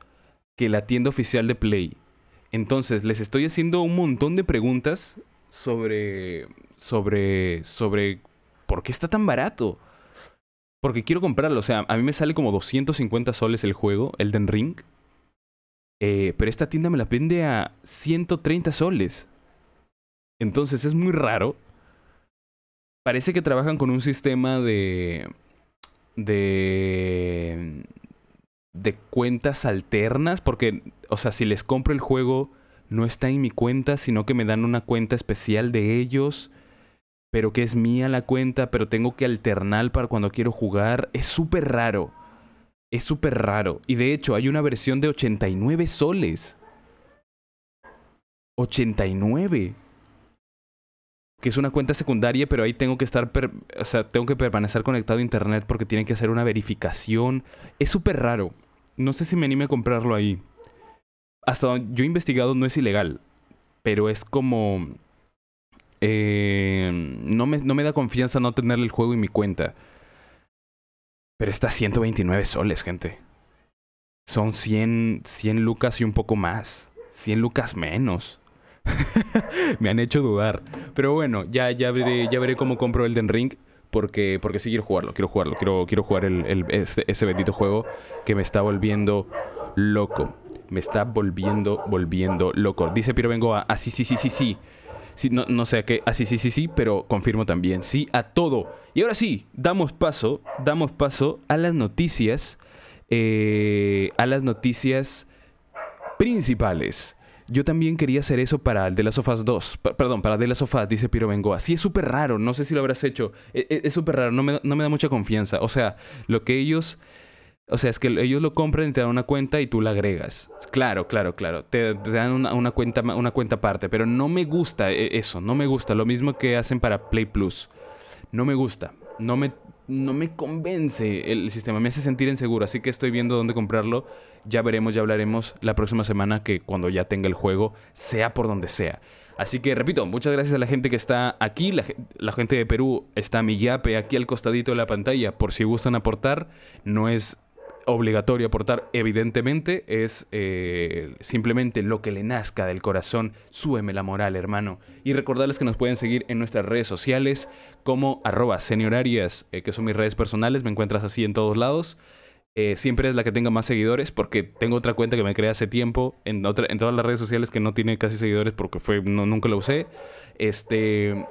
que la tienda oficial de Play. Entonces, les estoy haciendo un montón de preguntas sobre sobre sobre ¿por qué está tan barato? Porque quiero comprarlo. O sea, a mí me sale como 250 soles el juego, Elden Ring. Eh, pero esta tienda me la vende a 130 soles. Entonces es muy raro. Parece que trabajan con un sistema de. de. de cuentas alternas. Porque, o sea, si les compro el juego, no está en mi cuenta, sino que me dan una cuenta especial de ellos pero que es mía la cuenta, pero tengo que alternar para cuando quiero jugar. Es súper raro. Es súper raro. Y de hecho, hay una versión de 89 soles. 89. Que es una cuenta secundaria, pero ahí tengo que estar, o sea, tengo que permanecer conectado a internet porque tienen que hacer una verificación. Es súper raro. No sé si me anime a comprarlo ahí. Hasta donde yo he investigado no es ilegal, pero es como eh, no, me, no me da confianza no tener el juego en mi cuenta. Pero está 129 soles, gente. Son 100, 100 lucas y un poco más. 100 lucas menos. me han hecho dudar. Pero bueno, ya, ya, veré, ya veré cómo compro Elden Ring. Porque, porque sí quiero jugarlo, quiero jugarlo. Quiero, quiero jugar el, este, ese bendito juego que me está volviendo loco. Me está volviendo, volviendo loco. Dice Piero Vengo a... Ah, sí, sí, sí, sí, sí no, no sé a qué. Ah, sí, sí, sí, sí, pero confirmo también. Sí, a todo. Y ahora sí, damos paso, damos paso a las noticias. Eh, a las noticias principales. Yo también quería hacer eso para el de las sofás 2. perdón, para de las sofás, dice Piro Bengoa. Sí, es súper raro. No sé si lo habrás hecho. E, e, es súper raro. No me, no me da mucha confianza. O sea, lo que ellos o sea, es que ellos lo compran y te dan una cuenta y tú la agregas. Claro, claro, claro. Te, dan una, cuenta, una cuenta aparte. Pero no me gusta e, eso. No me gusta. Lo mismo que hacen para Play Plus. No me gusta. No me, no me convence el sistema. Me hace sentir inseguro. Así que estoy viendo dónde comprarlo. Ya veremos, ya hablaremos la próxima semana que cuando ya tenga el juego, sea por donde sea. Así que repito, muchas gracias a la gente que está aquí. La, la, gente de Perú está mi yape aquí al costadito de la pantalla. Por si gustan aportar, no es obligatorio aportar, evidentemente, es eh, simplemente lo que le nazca del corazón. Súbeme la moral, hermano. Y recordarles que nos pueden seguir en nuestras redes sociales como arroba seniorarias, eh, que son mis redes personales. Me encuentras así en todos lados. Eh, siempre es la que tenga más seguidores porque tengo otra cuenta que me creé hace tiempo en, otra, en todas las redes sociales que no tiene casi seguidores porque fue, no, nunca lo usé. Este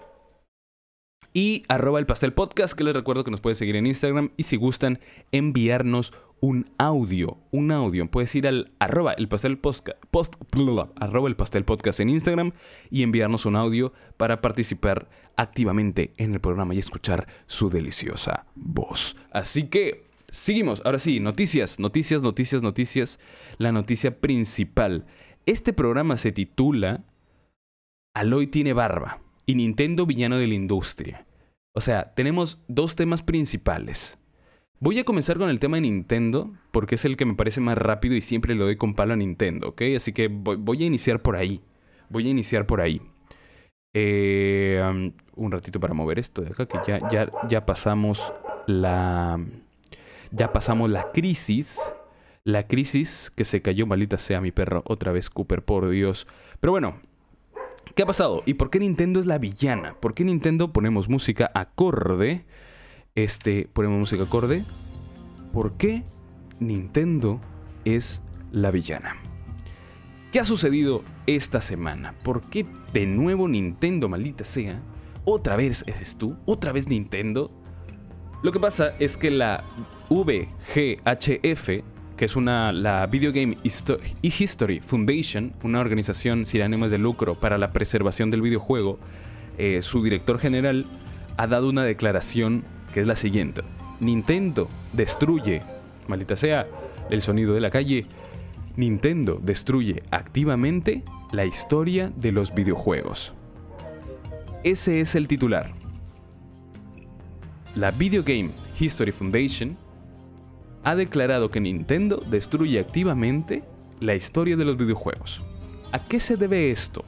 y arroba el pastel podcast, que les recuerdo que nos pueden seguir en Instagram y si gustan enviarnos un audio, un audio, puedes ir al arroba el pastel post, arroba el pastel podcast en Instagram y enviarnos un audio para participar activamente en el programa y escuchar su deliciosa voz. Así que seguimos, ahora sí, noticias, noticias, noticias, noticias. La noticia principal. Este programa se titula Aloy tiene barba y Nintendo villano de la industria. O sea, tenemos dos temas principales. Voy a comenzar con el tema de Nintendo, porque es el que me parece más rápido y siempre le doy con palo a Nintendo, ¿ok? Así que voy, a iniciar por ahí. Voy a iniciar por ahí. Eh, un ratito para mover esto de acá, que ya, ya, ya pasamos la. Ya pasamos la crisis. La crisis que se cayó, maldita sea mi perro, otra vez Cooper, por Dios. Pero bueno, ¿qué ha pasado? ¿Y por qué Nintendo es la villana? ¿Por qué Nintendo ponemos música acorde? Este, ponemos música acorde. ¿Por qué Nintendo es la villana? ¿Qué ha sucedido esta semana? ¿Por qué de nuevo Nintendo, maldita sea? ¿Otra vez eres tú? ¿Otra vez Nintendo? Lo que pasa es que la VGHF, que es una, la Video Game History Foundation, una organización sin ánimos de lucro para la preservación del videojuego, eh, su director general ha dado una declaración que es la siguiente. Nintendo destruye, maldita sea, el sonido de la calle. Nintendo destruye activamente la historia de los videojuegos. Ese es el titular la Video Game History Foundation ha declarado que Nintendo destruye activamente la historia de los videojuegos. ¿A qué se debe esto?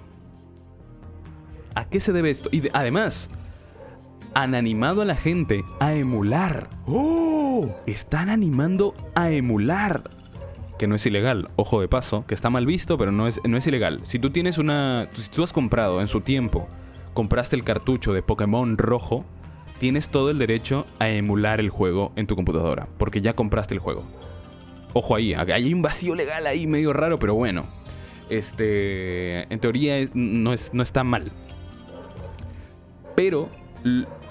¿A qué se debe esto? Y además, han animado a la gente a emular. ¡Oh! Están animando a emular. Que no es ilegal, ojo de paso, que está mal visto, pero no es, no es ilegal. Si tú tienes una. Si tú has comprado en su tiempo, compraste el cartucho de Pokémon rojo, tienes todo el derecho a emular el juego en tu computadora, porque ya compraste el juego. Ojo ahí, hay un vacío legal ahí medio raro, pero bueno. Este, en teoría no, es, no está mal. Pero,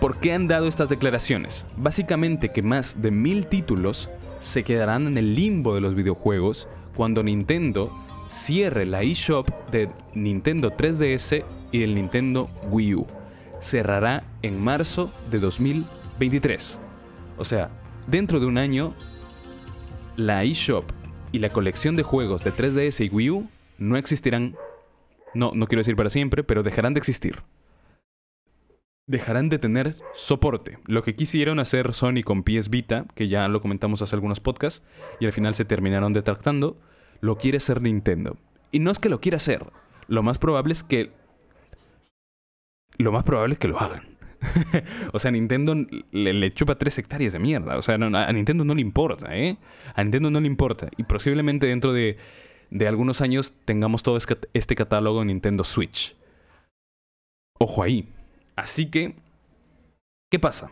¿por qué han dado estas declaraciones? Básicamente que más de mil títulos se quedarán en el limbo de los videojuegos cuando Nintendo cierre la eShop de Nintendo 3DS y del Nintendo Wii U cerrará en marzo de 2023. O sea, dentro de un año, la eShop y la colección de juegos de 3DS y Wii U no existirán. No, no quiero decir para siempre, pero dejarán de existir. Dejarán de tener soporte. Lo que quisieron hacer Sony con PS Vita, que ya lo comentamos hace algunos podcasts, y al final se terminaron detractando, lo quiere hacer Nintendo. Y no es que lo quiera hacer. Lo más probable es que lo más probable es que lo hagan. o sea, Nintendo le, chupa tres hectáreas de mierda. O sea, a Nintendo no le importa, ¿eh? A Nintendo no le importa. Y posiblemente dentro de, de algunos años tengamos todo este catálogo en Nintendo Switch. Ojo ahí. Así que, ¿qué pasa?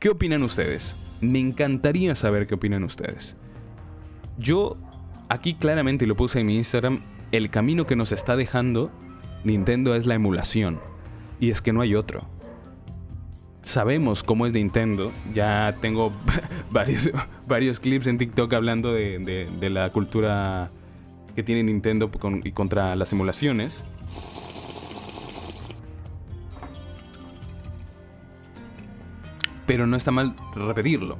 ¿Qué opinan ustedes? Me encantaría saber qué opinan ustedes. Yo, aquí claramente lo puse en mi Instagram, el camino que nos está dejando Nintendo es la emulación. Y es que no hay otro. Sabemos cómo es Nintendo. Ya tengo varios, varios clips en TikTok hablando de, la cultura que tiene Nintendo y contra las simulaciones. Pero no está mal repetirlo.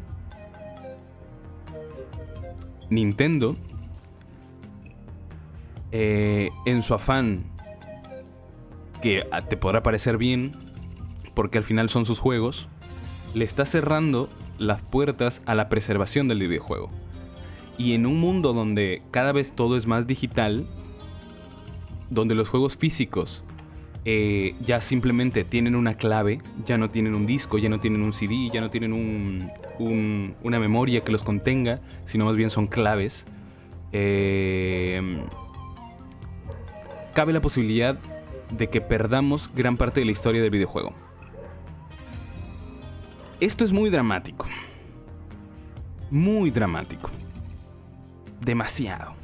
Nintendo, eh, en su afán que te podrá parecer bien, porque al final son sus juegos, le está cerrando las puertas a la preservación del videojuego. Y en un mundo donde cada vez todo es más digital, donde los juegos físicos eh, ya simplemente tienen una clave, ya no tienen un disco, ya no tienen un CD, ya no tienen un, una memoria que los contenga, sino más bien son claves, eh, cabe la posibilidad de que perdamos gran parte de la historia del videojuego. Esto es muy dramático. Muy dramático. Demasiado.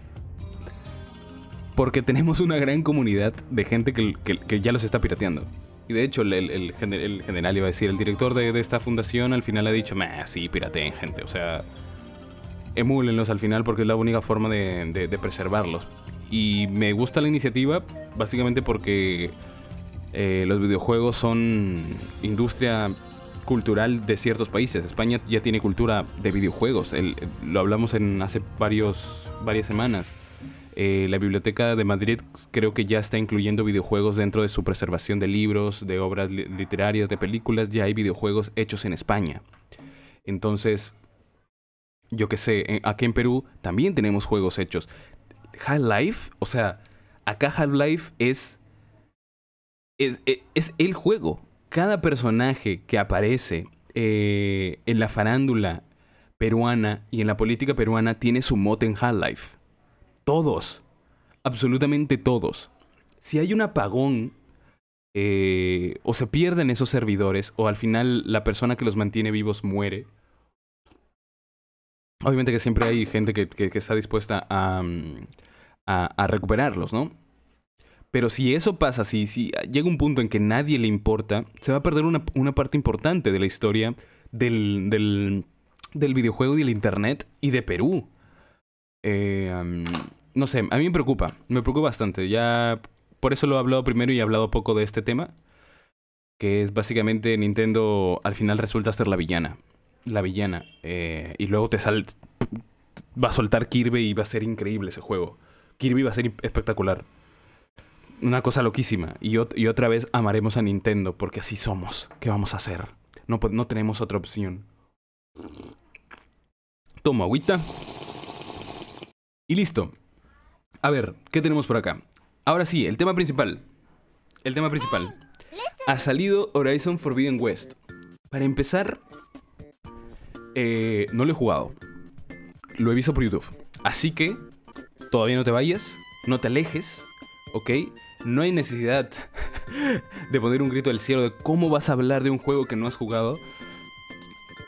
Porque tenemos una gran comunidad de gente que, ya los está pirateando. Y de hecho, el, general iba a decir, el director de, esta fundación al final ha dicho, sí, pirateen gente. O sea, emúlenlos al final porque es la única forma de preservarlos. Y me gusta la iniciativa básicamente porque eh, los videojuegos son industria cultural de ciertos países. España ya tiene cultura de videojuegos. lo hablamos en hace varios, varias semanas. Eh, la Biblioteca de Madrid creo que ya está incluyendo videojuegos dentro de su preservación de libros, de obras literarias, de películas. Ya hay videojuegos hechos en España. Entonces, yo que sé, aquí en Perú también tenemos juegos hechos. Half-Life, o sea, acá Half-Life es, es, es, el juego. Cada personaje que aparece eh, en la farándula peruana y en la política peruana tiene su mote en Half-Life. Todos. Absolutamente todos. Si hay un apagón eh, o se pierden esos servidores o al final la persona que los mantiene vivos muere. Obviamente que siempre hay gente que, está dispuesta mm, a, recuperarlos, ¿no? Pero si eso pasa, si, si llega un punto en que nadie le importa, se va a perder una, parte importante de la historia del, del, del videojuego y del internet y de Perú. Eh, no sé, a mí me preocupa, me preocupa bastante. Ya por eso lo he hablado primero y he hablado poco de este tema. Que es básicamente Nintendo al final resulta ser la villana. La villana. Eh, y luego te sale. Va a soltar Kirby y va a ser increíble ese juego. Kirby va a ser espectacular. Una cosa loquísima. Y, y otra vez amaremos a Nintendo porque así somos. ¿Qué vamos a hacer? No, no tenemos otra opción. Toma agüita. Y listo. A ver, ¿qué tenemos por acá? Ahora sí, el tema principal. El tema principal. Ha salido Horizon Forbidden West. Para empezar, eh, no lo he jugado. Lo he visto por YouTube. Así que, todavía no te vayas, no te alejes, ¿ok? No hay necesidad de poner un grito del cielo de cómo vas a hablar de un juego que no has jugado.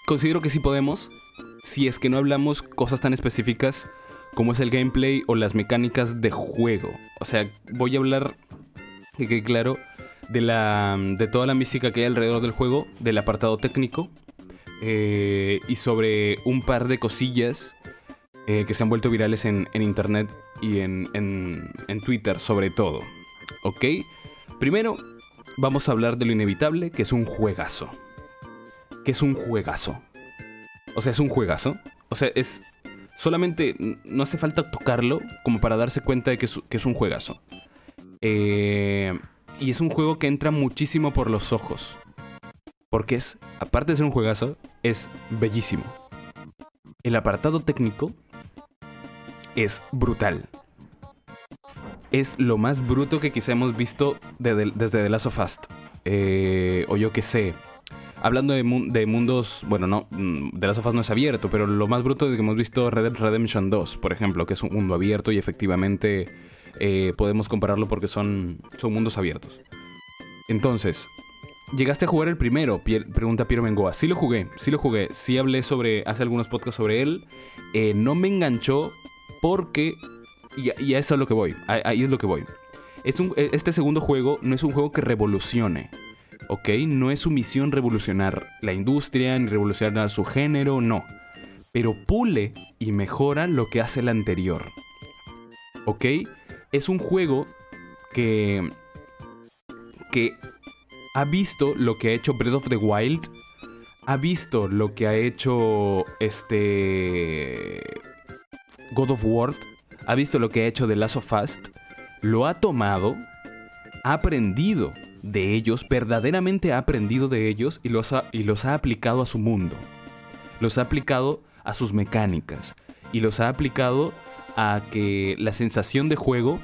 Considero que sí podemos, si es que no hablamos cosas tan específicas como es el gameplay o las mecánicas de juego. O sea, voy a hablar, que quede claro, de, la, de toda la mística que hay alrededor del juego, del apartado técnico eh, y sobre un par de cosillas eh, que se han vuelto virales en, internet y en, en Twitter sobre todo. ¿Ok? Primero, vamos a hablar de lo inevitable, que es un juegazo. Que es un juegazo. O sea, es un juegazo. O sea, es solamente no hace falta tocarlo como para darse cuenta de que es, un juegazo. Eh, y es un juego que entra muchísimo por los ojos. Porque es, aparte de ser un juegazo, es bellísimo. El apartado técnico es brutal. Es lo más bruto que quizá hemos visto desde The Last of Us. Eh, o yo que sé, hablando de, mundos, bueno, no, mm, de las of no es abierto, pero lo más bruto es que hemos visto Red Dead Redemption 2, por ejemplo, que es un mundo abierto y efectivamente eh, podemos compararlo porque son, son mundos abiertos. Entonces, ¿llegaste a jugar el primero? pregunta Piero Mengoa. Sí lo jugué, sí lo jugué. Sí hablé sobre, hace algunos podcasts sobre él. Eh, no me enganchó porque, y, a eso es lo que voy, ahí es lo que voy. Es un, este segundo juego no es un juego que revolucione ¿ok? No es su misión revolucionar la industria ni revolucionar su género, no. Pero pule y mejora lo que hace el anterior. ¿Ok? Es un juego que. que ha visto lo que ha hecho Breath of the Wild. Ha visto lo que ha hecho este. God of War. Ha visto lo que ha hecho The Last of Us. Lo ha tomado. Ha aprendido de ellos, verdaderamente ha aprendido de ellos y los ha, y los ha aplicado a su mundo. Los ha aplicado a sus mecánicas y los ha aplicado a que la sensación de juego,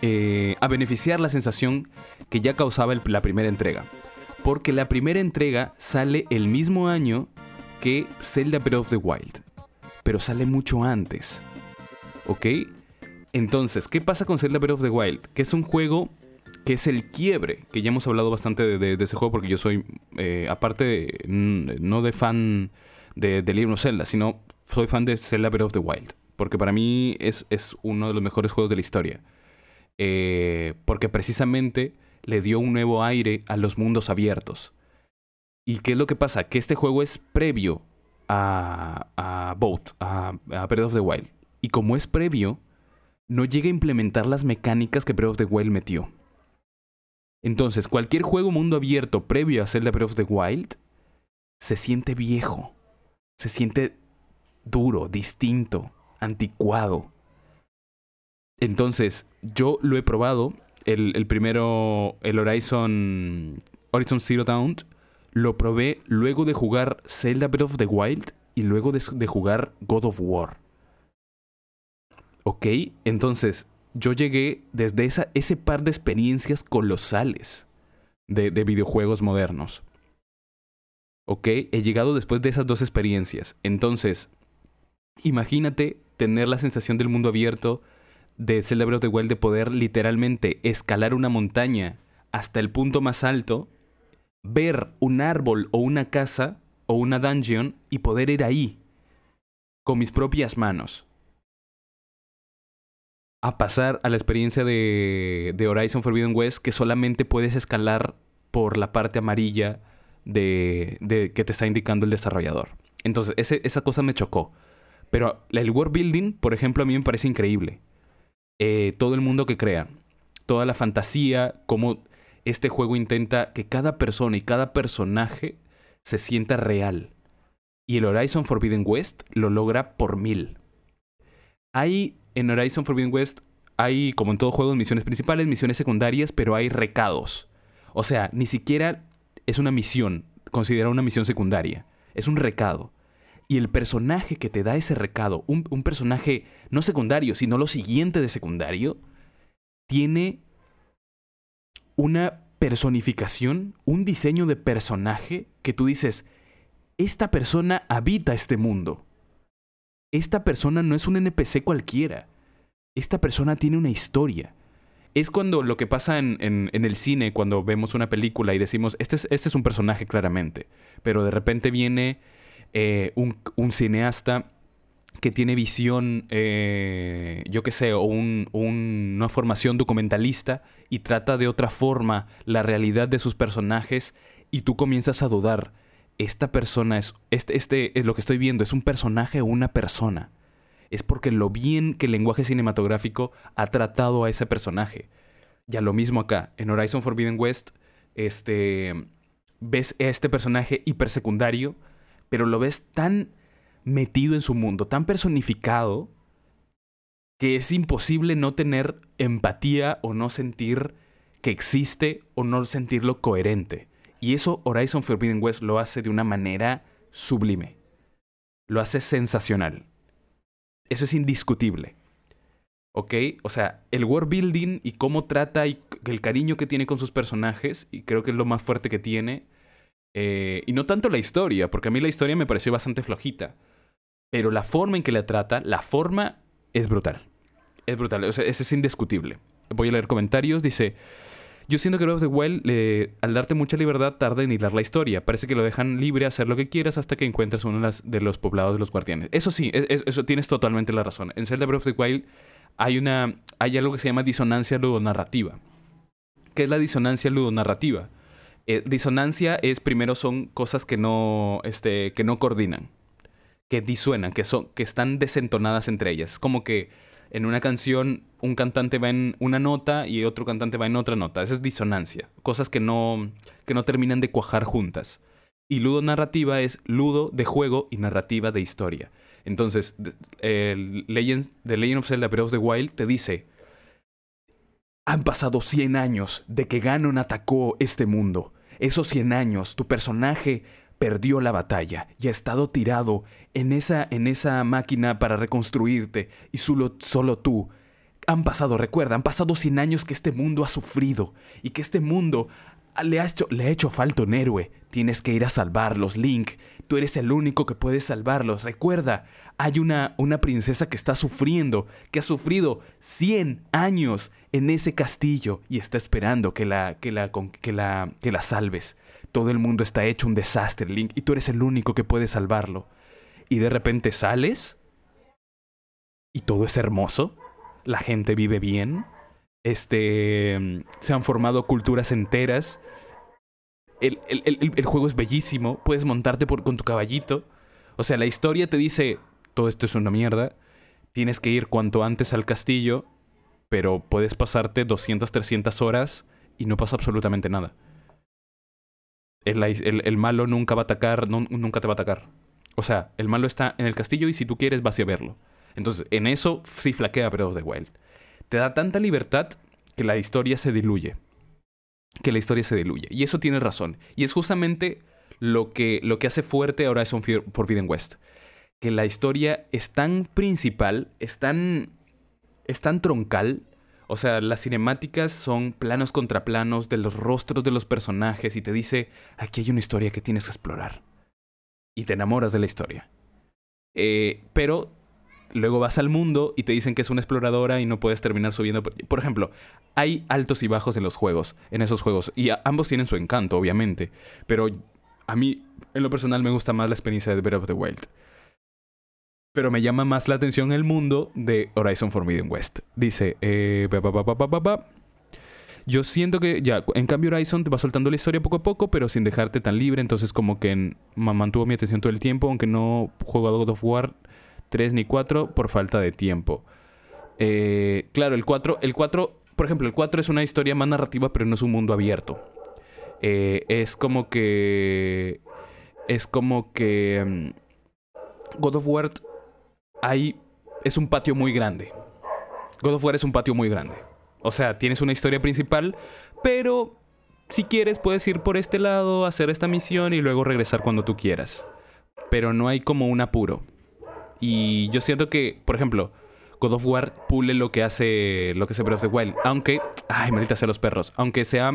eh, a beneficiar la sensación que ya causaba la primera entrega. Porque la primera entrega sale el mismo año que Zelda Breath of the Wild, pero sale mucho antes. ¿Ok? Entonces, ¿qué pasa con Zelda Breath of the Wild? Que es un juego que es el quiebre, que ya hemos hablado bastante de, ese juego porque yo soy, eh, aparte, no de fan de, de Legend of Zelda, sino soy fan de Zelda Breath of the Wild, porque para mí es, es uno de los mejores juegos de la historia. Eh, porque precisamente le dio un nuevo aire a los mundos abiertos. ¿Y qué es lo que pasa? Que este juego es previo a, a, a Breath of the Wild. Y como es previo, no llega a implementar las mecánicas que Breath of the Wild metió. Entonces, cualquier juego mundo abierto previo a Zelda Breath of the Wild se siente viejo, se siente duro, distinto, anticuado. Entonces, yo lo he probado, el, primero, el Horizon, Horizon Zero Dawn, lo probé luego de jugar Zelda Breath of the Wild y luego de, de jugar God of War. ¿Ok? Entonces, yo llegué desde ese par de experiencias colosales de, videojuegos modernos. ¿Ok? He llegado después de esas dos experiencias. Entonces, imagínate tener la sensación del mundo abierto de Zelda of the de poder literalmente escalar una montaña hasta el punto más alto, ver un árbol o una casa o una dungeon y poder ir ahí con mis propias manos. A pasar a la experiencia de, de Horizon Forbidden West que solamente puedes escalar por la parte amarilla de, de que te está indicando el desarrollador. Entonces, esa cosa me chocó. Pero el world building, por ejemplo, a mí me parece increíble. Eh, todo el mundo que crea, toda la fantasía, cómo este juego intenta que cada persona y cada personaje se sienta real. Y el Horizon Forbidden West lo logra por mil. Hay en Horizon Forbidden West, hay como en todo juego misiones principales, misiones secundarias, pero hay recados. O sea, ni siquiera es una misión, considera una misión secundaria. Es un recado. Y el personaje que te da ese recado, un, un personaje no secundario, sino lo siguiente de secundario, tiene una personificación, un diseño de personaje que tú dices, esta persona habita este mundo. Esta persona no es un NPC cualquiera. Esta persona tiene una historia. Es cuando lo que pasa en, el cine, cuando vemos una película y decimos, este es, este es un personaje claramente, pero de repente viene eh, un, un, cineasta que tiene visión, eh, yo qué sé, o un, una formación documentalista y trata de otra forma la realidad de sus personajes y tú comienzas a dudar, esta persona es, este, este es lo que estoy viendo, es un personaje o una persona. Es porque lo bien que el lenguaje cinematográfico ha tratado a ese personaje. Ya lo mismo acá, en Horizon Forbidden West, este, ves a este personaje hipersecundario, pero lo ves tan metido en su mundo, tan personificado, que es imposible no tener empatía o no sentir que existe o no sentirlo coherente. Y eso Horizon Forbidden West lo hace de una manera sublime. Lo hace sensacional. Eso es indiscutible. ¿Ok? O sea, el world building y cómo trata y el cariño que tiene con sus personajes, y creo que es lo más fuerte que tiene. Eh, y no tanto la historia, porque a mí la historia me pareció bastante flojita. Pero la forma en que la trata, la forma es brutal. Es brutal, o sea, eso es indiscutible. Voy a leer comentarios, dice... Yo siento que Breath of the Wild, al darte mucha libertad, tarda en hilar la historia. Parece que lo dejan libre a hacer lo que quieras hasta que encuentres uno de, los poblados de los guardianes. Eso sí, eso tienes totalmente la razón. En Zelda Breath of the Wild hay, una, hay algo que se llama disonancia ludonarrativa. ¿Qué es la disonancia ludonarrativa? Eh, disonancia es, primero, son cosas que no, este, que no coordinan que disuenan, que, son, que están desentonadas entre ellas. Es como que en una canción un cantante va en una nota y otro cantante va en otra nota. Eso es disonancia. Cosas que no, que no terminan de cuajar juntas. Y ludo narrativa es ludo de juego y narrativa de historia. Entonces, el Legend, The Legend of Zelda Breath of the Wild te dice, han pasado 100 años de que Ganon atacó este mundo. Esos 100 años, tu personaje perdió la batalla y ha estado tirado en esa, en esa máquina para reconstruirte y solo, solo tú. Han pasado, recuerda, han pasado 100 años que este mundo ha sufrido y que este mundo le ha hecho, le ha hecho falta un héroe. Tienes que ir a salvarlos, Link. Tú eres el único que puede salvarlos. Recuerda, hay una, una princesa que está sufriendo, que ha sufrido 100 años en ese castillo y está esperando que la, que la, que la, que la salves. Todo el mundo está hecho un desastre, Link, y tú eres el único que puede salvarlo. Y de repente sales y todo es hermoso. La gente vive bien. Este. Se han formado culturas enteras. El, juego es bellísimo. Puedes montarte por, con tu caballito. O sea, la historia te dice: todo esto es una mierda. Tienes que ir cuanto antes al castillo. Pero puedes pasarte 200, 300 horas y no pasa absolutamente nada el, malo nunca va a atacar, nunca te va a atacar. O sea, el malo está en el castillo y si tú quieres vas a verlo. Entonces, en eso sí flaquea Breath of the Wild. Te da tanta libertad que la historia se diluye. Que la historia se diluye. Y eso tiene razón. Y es justamente lo que, lo que hace fuerte ahora Horizon Forbidden West. Que la historia es tan principal, es tan, es tan troncal, o sea, las cinemáticas son planos contra planos de los rostros de los personajes y te dice, aquí hay una historia que tienes que explorar. y te enamoras de la historia. Eh, pero luego vas al mundo y te dicen que es una exploradora y no puedes terminar subiendo. Por ejemplo, hay altos y bajos en los juegos, en esos juegos, y ambos tienen su encanto, obviamente, pero a mí, en lo personal, me gusta más la experiencia de Breath of the Wild. Pero me llama más la atención el mundo de Horizon Forbidden West. Dice, eh, yo siento que ya, en cambio Horizon te va soltando la historia poco a poco, pero sin dejarte tan libre, entonces como que mantuvo mi atención todo el tiempo, aunque no juego a God of War 3 ni 4 por falta de tiempo. Eh, claro, el 4, el 4, por ejemplo, el 4 es una historia más narrativa, pero no es un mundo abierto. Eh, es como que... Es como que... Mm, God of War hay, es un patio muy grande. God of War es un patio muy grande. O sea, tienes una historia principal, pero si quieres puedes ir por este lado, hacer esta misión y luego regresar cuando tú quieras. Pero no hay como un apuro. Y yo siento que, por ejemplo, God of War pule lo que hace lo que hace Breath of the Wild, aunque, ay, maldita sea los perros, aunque sea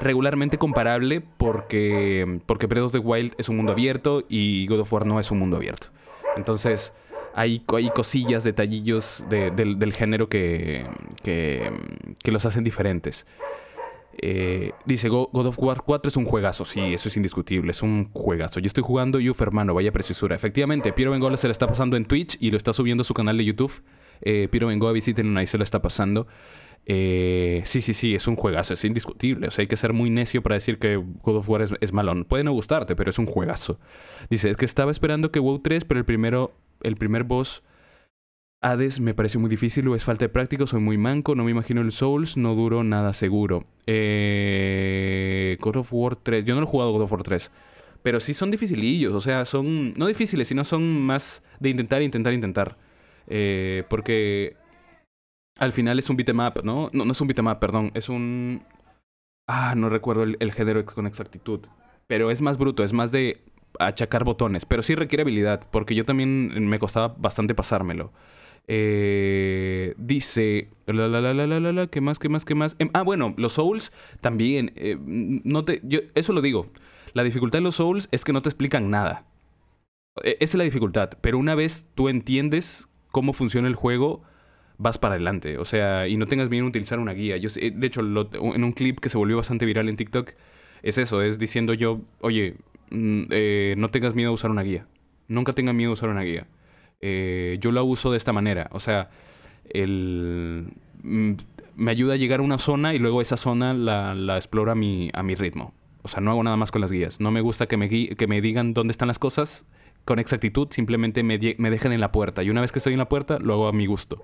regularmente comparable porque porque Breath of the Wild es un mundo abierto y God of War no es un mundo abierto. Entonces, hay, hay cosillas, detallillos del, género que, que, los hacen diferentes. Eh, dice God of War 4 es un juegazo, sí, eso es indiscutible, es un juegazo. Yo estoy jugando Uf, hermano, vaya preciosura. Efectivamente, Piero Bengola se lo está pasando en Twitch y lo está subiendo a su canal de YouTube. Eh, Piero Bengoa, visiten ahí se lo está pasando. Eh, sí, sí, sí, es un juegazo, es indiscutible. O sea, hay que ser muy necio para decir que God of War es, es malón. Puede no gustarte, pero es un juegazo. Dice, es que estaba esperando que WoW 3, pero el primero el primer boss, Hades, me pareció muy difícil o es falta de práctica, soy muy manco, no me imagino el Souls, no duro nada seguro. Eh, God of War 3, yo no lo he jugado God of War 3, pero sí son dificilillos, o sea, son, no difíciles, sino son más de intentar, intentar, intentar. Eh, porque al final es un beatmap, ¿no? ¿no? No es un beatmap, perdón, es un... Ah, no recuerdo el, el género con exactitud. Pero es más bruto, es más de achacar botones, pero sí requiere habilidad, porque yo también me costaba bastante pasármelo. Eh, dice, ¿qué más, qué más, qué más? Em, ah, bueno, los Souls también, eh, no te, eso lo digo, la dificultad de los Souls es que no te explican nada. E, esa es la dificultad, pero una vez tú entiendes cómo funciona el juego, vas para adelante, o sea, y no tengas miedo en utilizar una guía. Yo, de hecho, en un clip que se volvió bastante viral en TikTok, es eso, es diciendo yo, oye, eh, no tengas miedo a usar una guía. Nunca tengas miedo a usar una guía. Eh, yo la uso de esta manera. O sea, el, mm, me ayuda a llegar a una zona y luego esa zona la, la exploro a mi, a mi ritmo. O sea, no hago nada más con las guías. No me gusta que me, que me digan dónde están las cosas con exactitud. Simplemente me, me dejen en la puerta. Y una vez que estoy en la puerta, lo hago a mi gusto.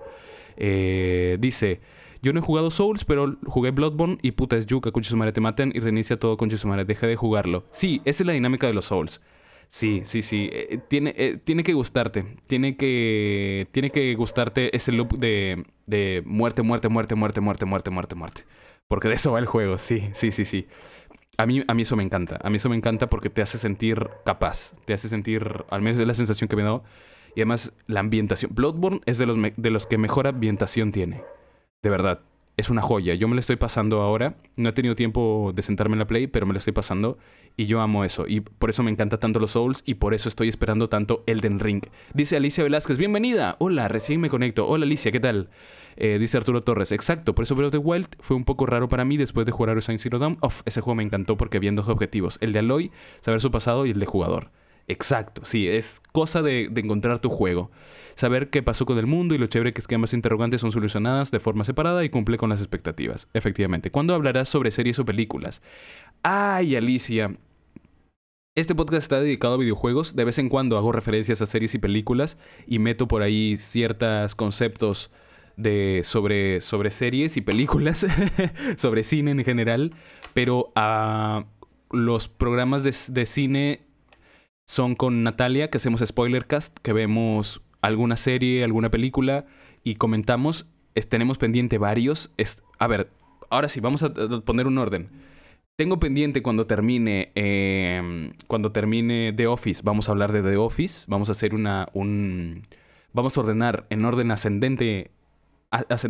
Eh, dice... Yo no he jugado Souls, pero jugué Bloodborne y puta es yuca, con madre te maten y reinicia todo con madre. Deja de jugarlo. Sí, esa es la dinámica de los Souls. Sí, sí, sí. Eh, tiene, eh, tiene que gustarte. Tiene que, tiene que gustarte ese loop de, de muerte, muerte, muerte, muerte, muerte, muerte, muerte, muerte. Porque de eso va el juego. Sí, sí, sí, sí. A mí, a mí eso me encanta. A mí eso me encanta porque te hace sentir capaz. Te hace sentir, al menos es la sensación que me da. Y además la ambientación. Bloodborne es de los, de los que mejor ambientación tiene. De verdad, es una joya. Yo me lo estoy pasando ahora. No he tenido tiempo de sentarme en la Play, pero me lo estoy pasando. Y yo amo eso. Y por eso me encanta tanto los Souls y por eso estoy esperando tanto Elden Ring. Dice Alicia Velázquez, bienvenida. Hola, recién me conecto. Hola Alicia, ¿qué tal? Eh, dice Arturo Torres, exacto, por eso Breath of the Wild fue un poco raro para mí después de jugar Horizon Zero Dawn. Uf, ese juego me encantó porque había dos objetivos, el de Aloy, saber su pasado y el de jugador. Exacto, sí, es cosa de, encontrar tu juego. Saber qué pasó con el mundo y lo chévere que es que ambas interrogantes son solucionadas de forma separada y cumple con las expectativas. Efectivamente. ¿Cuándo hablarás sobre series o películas? Ay, Alicia. Este podcast está dedicado a videojuegos. De vez en cuando hago referencias a series y películas y meto por ahí ciertos conceptos de, sobre, sobre series y películas, sobre cine en general. Pero a los programas de, de cine son con Natalia, que hacemos spoilercast, que vemos alguna serie, alguna película y comentamos. tenemos pendiente varios. a ver, ahora sí, vamos a, poner un orden. Tengo pendiente cuando termine, em, cuando termine The Office, vamos a hablar de The Office, vamos a hacer una, un, vamos a ordenar en orden ascendente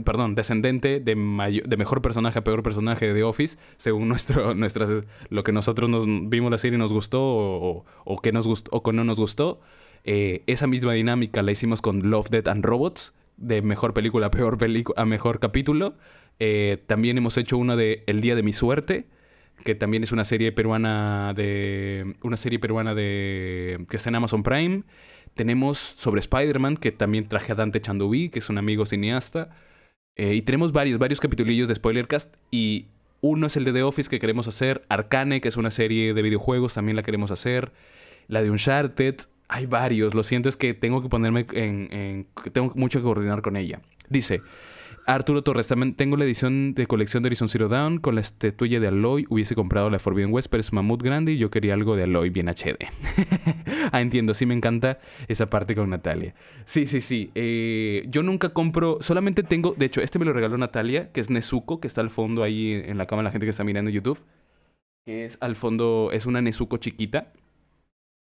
perdón, descendente de, de mejor personaje a peor personaje de Office, según nuestro, nuestras, lo que nosotros nos vimos la serie y nos gustó o, o, que nos gustó o que no nos gustó. Eh, esa misma dinámica la hicimos con Love, Death and Robots, de mejor película a peor película a mejor capítulo. Eh, también hemos hecho una de El Día de mi Suerte, que también es una serie peruana de. Una serie peruana de. que está en Amazon Prime. Tenemos sobre Spider-Man, que también traje a Dante Chandoubi, que es un amigo cineasta. Eh, y tenemos varios, varios capitulillos de Spoilercast. Y uno es el de The Office que queremos hacer. Arcane, que es una serie de videojuegos, también la queremos hacer. La de Uncharted. Hay varios. Lo siento, es que tengo que ponerme en tengo mucho que coordinar con ella. Dice. Arturo Torres, también tengo la edición de colección de Horizon Zero Dawn con la estatuilla de Aloy. Hubiese comprado la Forbidden West, pero es mamut grande y yo quería algo de Aloy bien HD. ah, entiendo, sí me encanta esa parte con Natalia. Sí, sí, sí. Eh, yo nunca compro, solamente tengo, de hecho, este me lo regaló Natalia, que es Nezuko, que está al fondo ahí en la cama la gente que está mirando YouTube. Es al fondo, es una Nezuko chiquita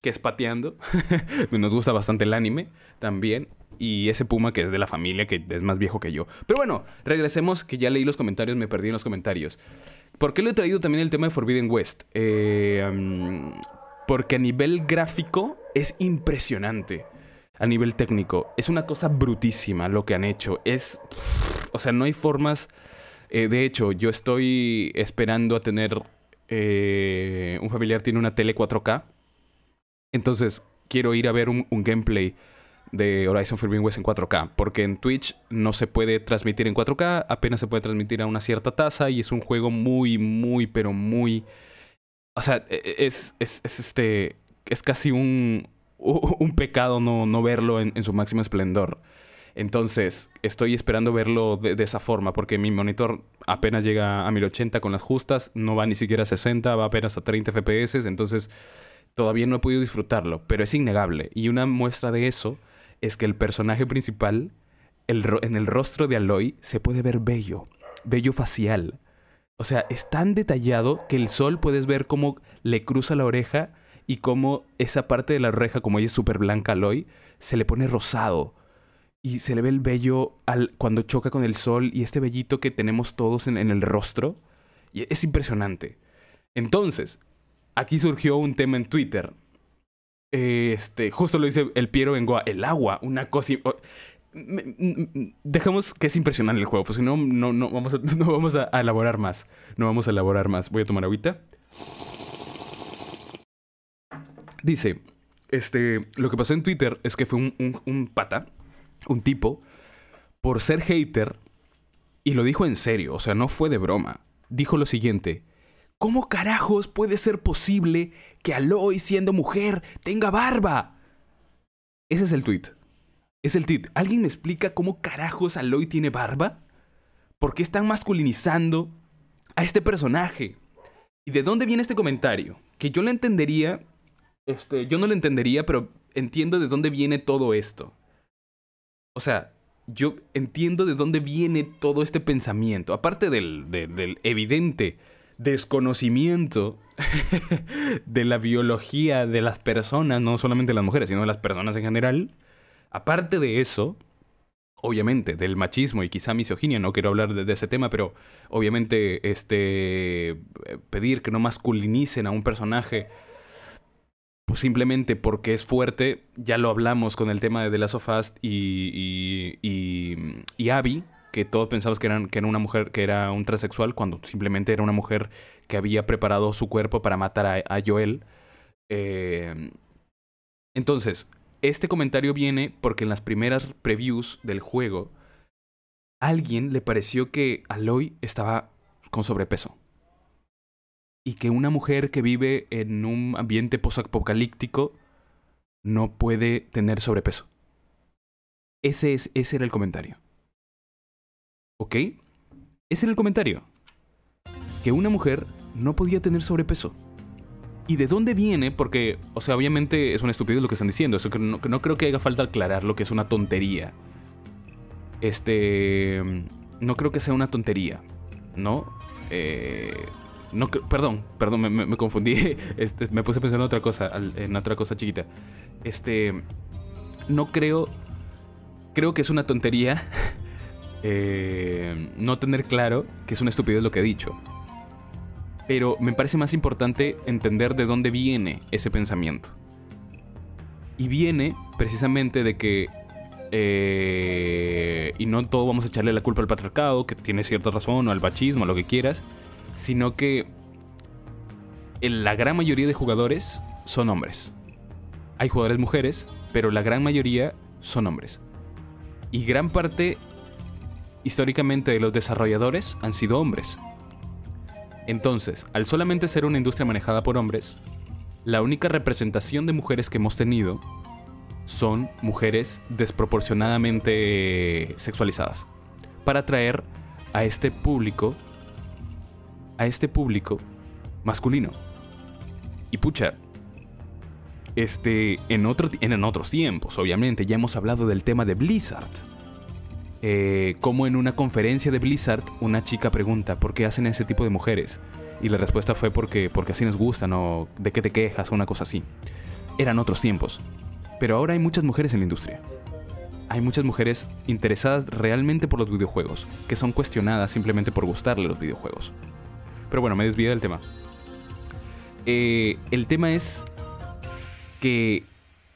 que es pateando. Nos gusta bastante el anime también. Y ese Puma que es de la familia, que es más viejo que yo. Pero bueno, regresemos, que ya leí los comentarios, me perdí en los comentarios. ¿Por qué le he traído también el tema de Forbidden West? Eh, porque a nivel gráfico es impresionante. A nivel técnico, es una cosa brutísima lo que han hecho. Es. O sea, no hay formas. Eh, de hecho, yo estoy esperando a tener. Eh, un familiar tiene una tele 4K entonces, quiero ir a ver un, gameplay de Horizon Forbidden West en 4K, porque en Twitch no se puede transmitir en 4K, apenas se puede transmitir a una cierta tasa y es un juego muy, muy, pero muy... O sea, e, e, es, es, este... Es casi un, un pecado no, no verlo en, su máximo esplendor. Entonces, estoy esperando verlo de, esa forma, porque mi monitor apenas llega a 1080 con las justas, no va ni siquiera a 60, va apenas a 30 FPS, entonces todavía no he podido disfrutarlo, pero es innegable. Y una muestra de eso es que el personaje principal, en el rostro de Aloy, se puede ver bello, bello facial. O sea, es tan detallado que el sol puedes ver cómo le cruza la oreja y cómo esa parte de la oreja, como ella es súper blanca Aloy, se le pone rosado. Y se le ve el vello al, cuando choca con el sol y este vellito que tenemos todos en, en el rostro. Y es impresionante. Entonces, aquí surgió un tema en Twitter. Este, justo lo dice el Piero Bengoa, el agua, una cosa... Dejemos que es impresionante el juego, pues si no, no, no vamos, a, no vamos a, elaborar más. No vamos a elaborar más. Voy a tomar agüita. Dice, este, lo que pasó en Twitter es que fue un pata, un tipo, por ser hater, y lo dijo en serio, o sea, no fue de broma. Dijo lo siguiente, ¿Cómo carajos puede ser posible que Aloy, siendo mujer, tenga barba? Ese es el tweet. Es el tweet. ¿Alguien me explica cómo carajos Aloy tiene barba? ¿Por qué están masculinizando a este personaje? ¿Y de dónde viene este comentario? Que yo lo entendería. Este, yo no lo entendería, pero entiendo de dónde viene todo esto. O sea, yo entiendo de dónde viene todo este pensamiento. Aparte del, del evidente desconocimiento de la biología de las personas, no solamente las mujeres, sino de las personas en general. Aparte de eso, obviamente, del machismo y quizá misoginia, no quiero hablar de, ese tema, pero obviamente este pedir que no masculinicen a un personaje pues simplemente porque es fuerte, ya lo hablamos con el tema de The Last of Us y, y, y, y Abby, que todos pensamos que, eran, que era una mujer, que era un transexual, cuando simplemente era una mujer que había preparado su cuerpo para matar a, Joel. Eh, entonces, este comentario viene porque en las primeras previews del juego, a alguien le pareció que Aloy estaba con sobrepeso. Y que una mujer que vive en un ambiente posapocalíptico no puede tener sobrepeso. Ese, es, ese era el comentario. ¿Ok? Ese era el comentario. Que una mujer no podía tener sobrepeso. ¿Y de dónde viene? Porque, o sea, obviamente es una estupidez lo que están diciendo. Eso que no, no creo que haga falta aclarar lo que es una tontería. Este. No creo que sea una tontería. ¿No? Eh. No, perdón, perdón, me, confundí. Este, me puse a pensar en otra cosa, en otra cosa chiquita. Este. No creo. Creo que es una tontería eh, no tener claro que es una estupidez lo que he dicho. Pero me parece más importante entender de dónde viene ese pensamiento. Y viene precisamente de que... eh, y no todo vamos a echarle la culpa al patriarcado, que tiene cierta razón, o al machismo, lo que quieras, sino que en la gran mayoría de jugadores son hombres. Hay jugadores mujeres, pero la gran mayoría son hombres. Y gran parte, históricamente, los desarrolladores han sido hombres. Entonces, al solamente ser una industria manejada por hombres, la única representación de mujeres que hemos tenido son mujeres desproporcionadamente sexualizadas. Para atraer a este público, a este público masculino. Y pucha, este, en, otro, en otros tiempos, obviamente, ya hemos hablado del tema de Blizzard. Eh, como en una conferencia de Blizzard, una chica pregunta, ¿por qué hacen ese tipo de mujeres? Y la respuesta fue porque, porque así nos gustan, o de qué te quejas, o una cosa así. Eran otros tiempos. Pero ahora hay muchas mujeres en la industria. Hay muchas mujeres interesadas realmente por los videojuegos, que son cuestionadas simplemente por gustarle los videojuegos. Pero bueno, me desvié del tema. Eh, el tema es que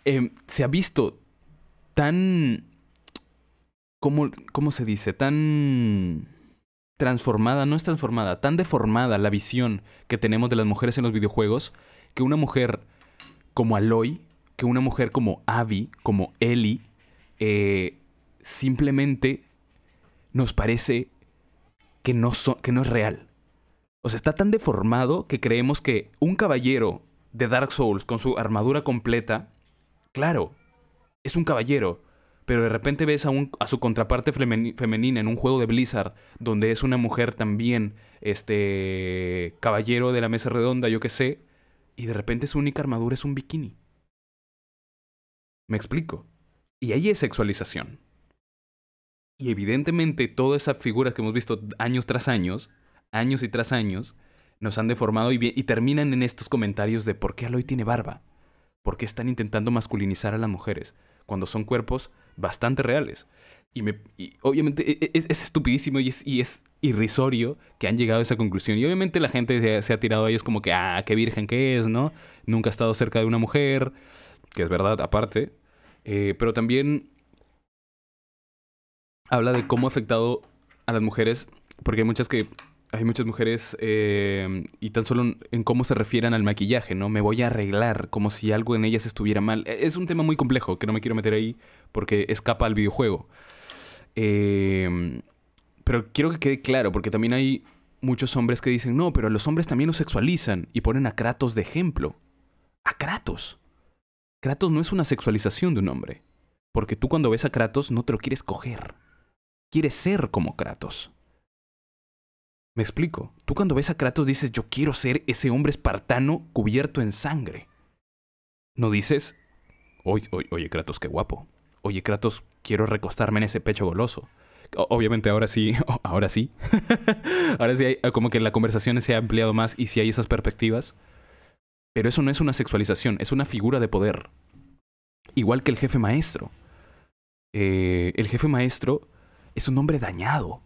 eh, se ha visto tan... ¿cómo, ¿Cómo se dice? Tan transformada, no es transformada, tan deformada la visión que tenemos de las mujeres en los videojuegos, que una mujer como Aloy, que una mujer como Abby, como Ellie, eh, simplemente nos parece que no, so- que no es real. O sea, está tan deformado que creemos que un caballero de Dark Souls con su armadura completa, claro, es un caballero, pero de repente ves a, un- a su contraparte femeni- femenina en un juego de Blizzard donde es una mujer también, este, caballero de la mesa redonda, yo qué sé, y de repente su única armadura es un bikini. Me explico. Y ahí es sexualización. Y evidentemente todas esas figuras que hemos visto años tras años, años y tras años, nos han deformado y, y terminan en estos comentarios de por qué Aloy tiene barba. ¿Por qué están intentando masculinizar a las mujeres? Cuando son cuerpos bastante reales. Y, me, y obviamente e- e- es, es estupidísimo y es, irrisorio que han llegado a esa conclusión. Y obviamente la gente se, se ha tirado a ellos como que, ah, qué virgen que es, ¿no? Nunca ha estado cerca de una mujer, que es verdad, aparte. Eh, pero también habla de cómo ha afectado a las mujeres, porque hay muchas que hay muchas mujeres eh, y tan solo en- en cómo se refieren al maquillaje, ¿no? Me voy a arreglar como si algo en ellas estuviera mal. E- Es un tema muy complejo que no me quiero meter ahí porque escapa al videojuego. Eh, pero quiero que quede claro porque también hay muchos hombres que dicen, no, pero los hombres también los sexualizan y ponen a Kratos de ejemplo. A Kratos. Kratos no es una sexualización de un hombre. Porque tú cuando ves a Kratos no te lo quieres coger. Quieres ser como Kratos. Me explico. Tú cuando ves a Kratos dices, yo quiero ser ese hombre espartano cubierto en sangre. No dices, oye, oye, oye, Kratos, qué guapo. Oye, Kratos, quiero recostarme en ese pecho goloso. Obviamente ahora sí, ahora sí. ahora sí, hay, como que la conversación se ha ampliado más y sí hay esas perspectivas. Pero eso no es una sexualización, es una figura de poder. Igual que el jefe maestro. Eh, el jefe maestro es un hombre dañado.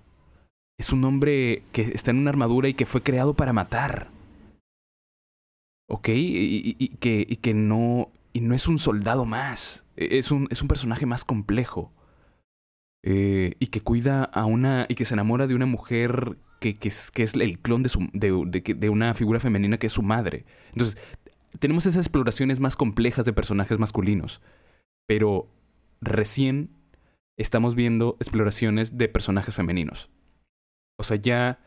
Es un hombre que está en una armadura y que fue creado para matar. ¿Ok? Y que no. Y no es un soldado más. E- Es un, es un personaje más complejo. Eh, y que cuida a una. Y que se enamora de una mujer que, que es, que es el clon de, su, de, de de una figura femenina que es su madre. Entonces, tenemos esas exploraciones más complejas de personajes masculinos. Pero recién estamos viendo exploraciones de personajes femeninos. O sea, ya,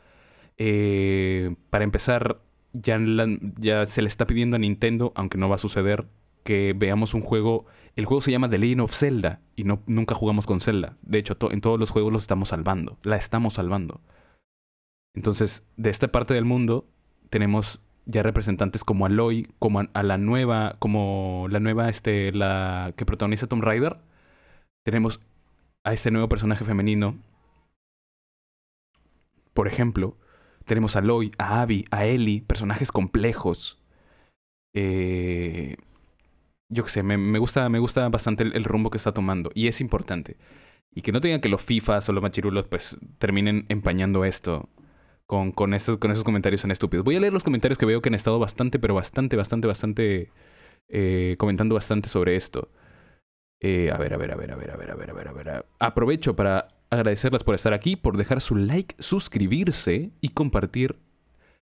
eh, para empezar, ya, ya se le está pidiendo a Nintendo, aunque no va a suceder, que veamos un juego. El juego se llama The Legend of Zelda y no, nunca jugamos con Zelda. De hecho, en todos los juegos los estamos salvando. La estamos salvando. Entonces, de esta parte del mundo tenemos ya representantes como Aloy, como a, a la nueva, como la nueva, este, la que protagoniza Tomb Raider. Tenemos a este nuevo personaje femenino. Por ejemplo, tenemos a Aloy, a Abby, a Ellie, personajes complejos. Eh, yo qué sé, me, me gusta, me gusta bastante el, rumbo que está tomando. Y es importante. Y que no tengan que los FIFAs o los machirulos pues terminen empañando esto con, con, esos, con esos comentarios tan estúpidos. Voy a leer los comentarios que veo que han estado bastante, pero bastante, bastante, bastante... Eh, comentando bastante sobre esto. Eh, a ver, a ver, a ver, a ver, a ver, a ver, a ver, a ver. Aprovecho para agradecerles por estar aquí, por dejar su like, suscribirse y compartir.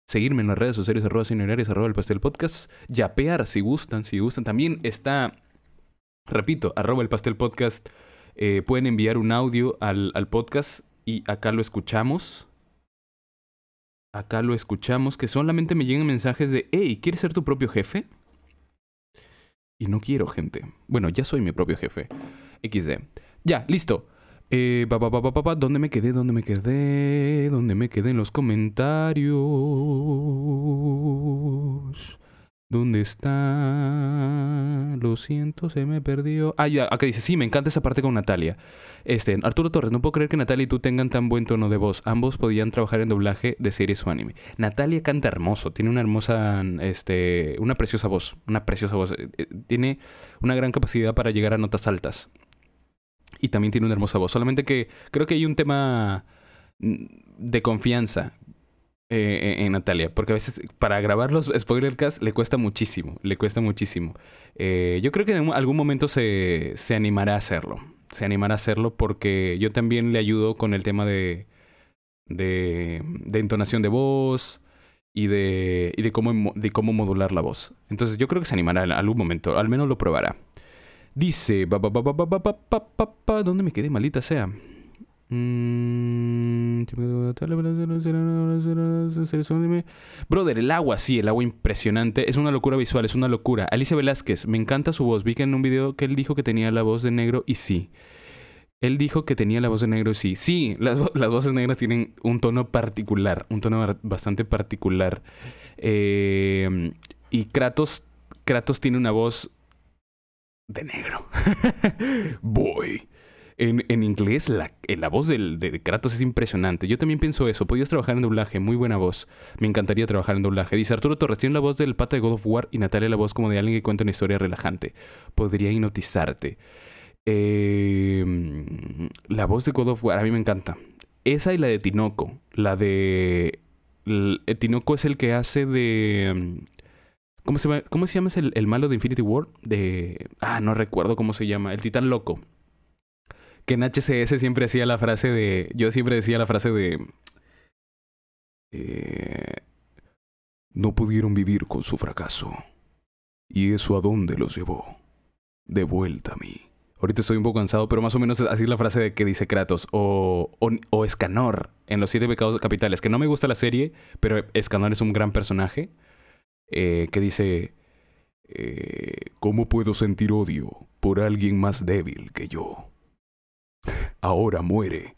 Seguirme en las redes sociales, arroba señorarias, arroba el pastel podcast. Yapear si gustan, si gustan. También está, repito, arroba el pastel podcast. Eh, pueden enviar un audio al, al podcast y acá lo escuchamos. Acá lo escuchamos, que solamente me llegan mensajes de, hey, ¿quieres ser tu propio jefe? Y no quiero, gente. Bueno, ya soy mi propio jefe. XD. Ya, listo. Eh, pa, pa, pa, ¿Dónde me quedé? ¿Dónde me quedé? ¿Dónde me quedé en los comentarios? ¿Dónde está? Lo siento, se me perdió. Ah, ya, acá dice, sí, me encanta esa parte con Natalia. Este, Arturo Torres, no puedo creer que Natalia y tú tengan tan buen tono de voz. Ambos podían trabajar en doblaje de series o anime. Natalia canta hermoso, tiene una hermosa, este, una preciosa voz, una preciosa voz. Eh, eh, tiene una gran capacidad para llegar a notas altas. Y también tiene una hermosa voz. Solamente que creo que hay un tema mm, de confianza eh, en Natalia, porque a veces para grabar los spoilercasts le cuesta muchísimo, le cuesta muchísimo. yo creo que en algún momento se, se animará a hacerlo se animara a hacerlo porque yo también le ayudo con el tema de, de, de entonación de voz y de, y de, cómo, de cómo modular la voz. Entonces yo creo que se animará en algún momento, al menos lo probará. Dice, ¿dónde me quedé, malita sea? Brother, el agua, sí, el agua impresionante. Es una locura visual, es una locura. Alicia Velázquez, me encanta su voz. Vi que en un video que él dijo que tenía la voz de negro y sí. Él dijo que tenía la voz de negro y sí. Sí, las, voces negras tienen un tono particular, un tono bastante particular. Eh, y Kratos, Kratos tiene una voz de negro. Boy. En, en inglés, la, la voz del, de Kratos es impresionante. Yo también pienso eso. Podías trabajar en doblaje, muy buena voz. Me encantaría trabajar en doblaje. Dice Arturo Torres, tiene la voz del pata de God of War y Natalia la voz como de alguien que cuenta una historia relajante. Podría hipnotizarte. Eh, la voz de God of War, a mí me encanta. Esa y la de Tinoco. La de. Eh, Tinoco es el que hace de. ¿Cómo se, cómo se llama el, el malo de Infinity War? De. Ah, no recuerdo cómo se llama. El titán loco que en HCS siempre hacía la frase de. Yo siempre decía la frase de. Eh, no pudieron vivir con su fracaso. ¿Y eso a dónde los llevó? De vuelta a mí. Ahorita estoy un poco cansado, pero más o menos así es la frase de que dice Kratos. O, o, Escanor en Los Siete Pecados Capitales. Que no me gusta la serie, pero Escanor es un gran personaje. Eh, que dice. Eh, ¿Cómo puedo sentir odio por alguien más débil que yo? ahora muere.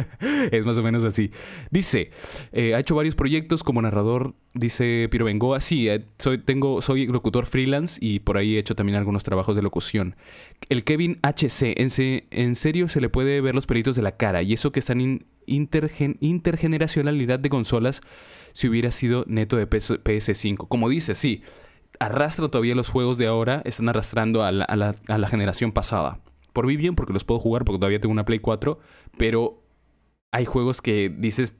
es más o menos así. Dice, eh, ha hecho varios proyectos como narrador, dice Piro Bengoa. Sí, soy, tengo, soy locutor freelance y por ahí he hecho también algunos trabajos de locución. El Kevin HC, en, serio se le puede ver los pelitos de la cara y eso que está en intergeneracionalidad de consolas si hubiera sido neto de PS, 5 Como dice, sí, arrastra todavía los juegos de ahora, están arrastrando a la generación pasada por mí bien, porque los puedo jugar, porque todavía tengo una Play 4, pero hay juegos que dices,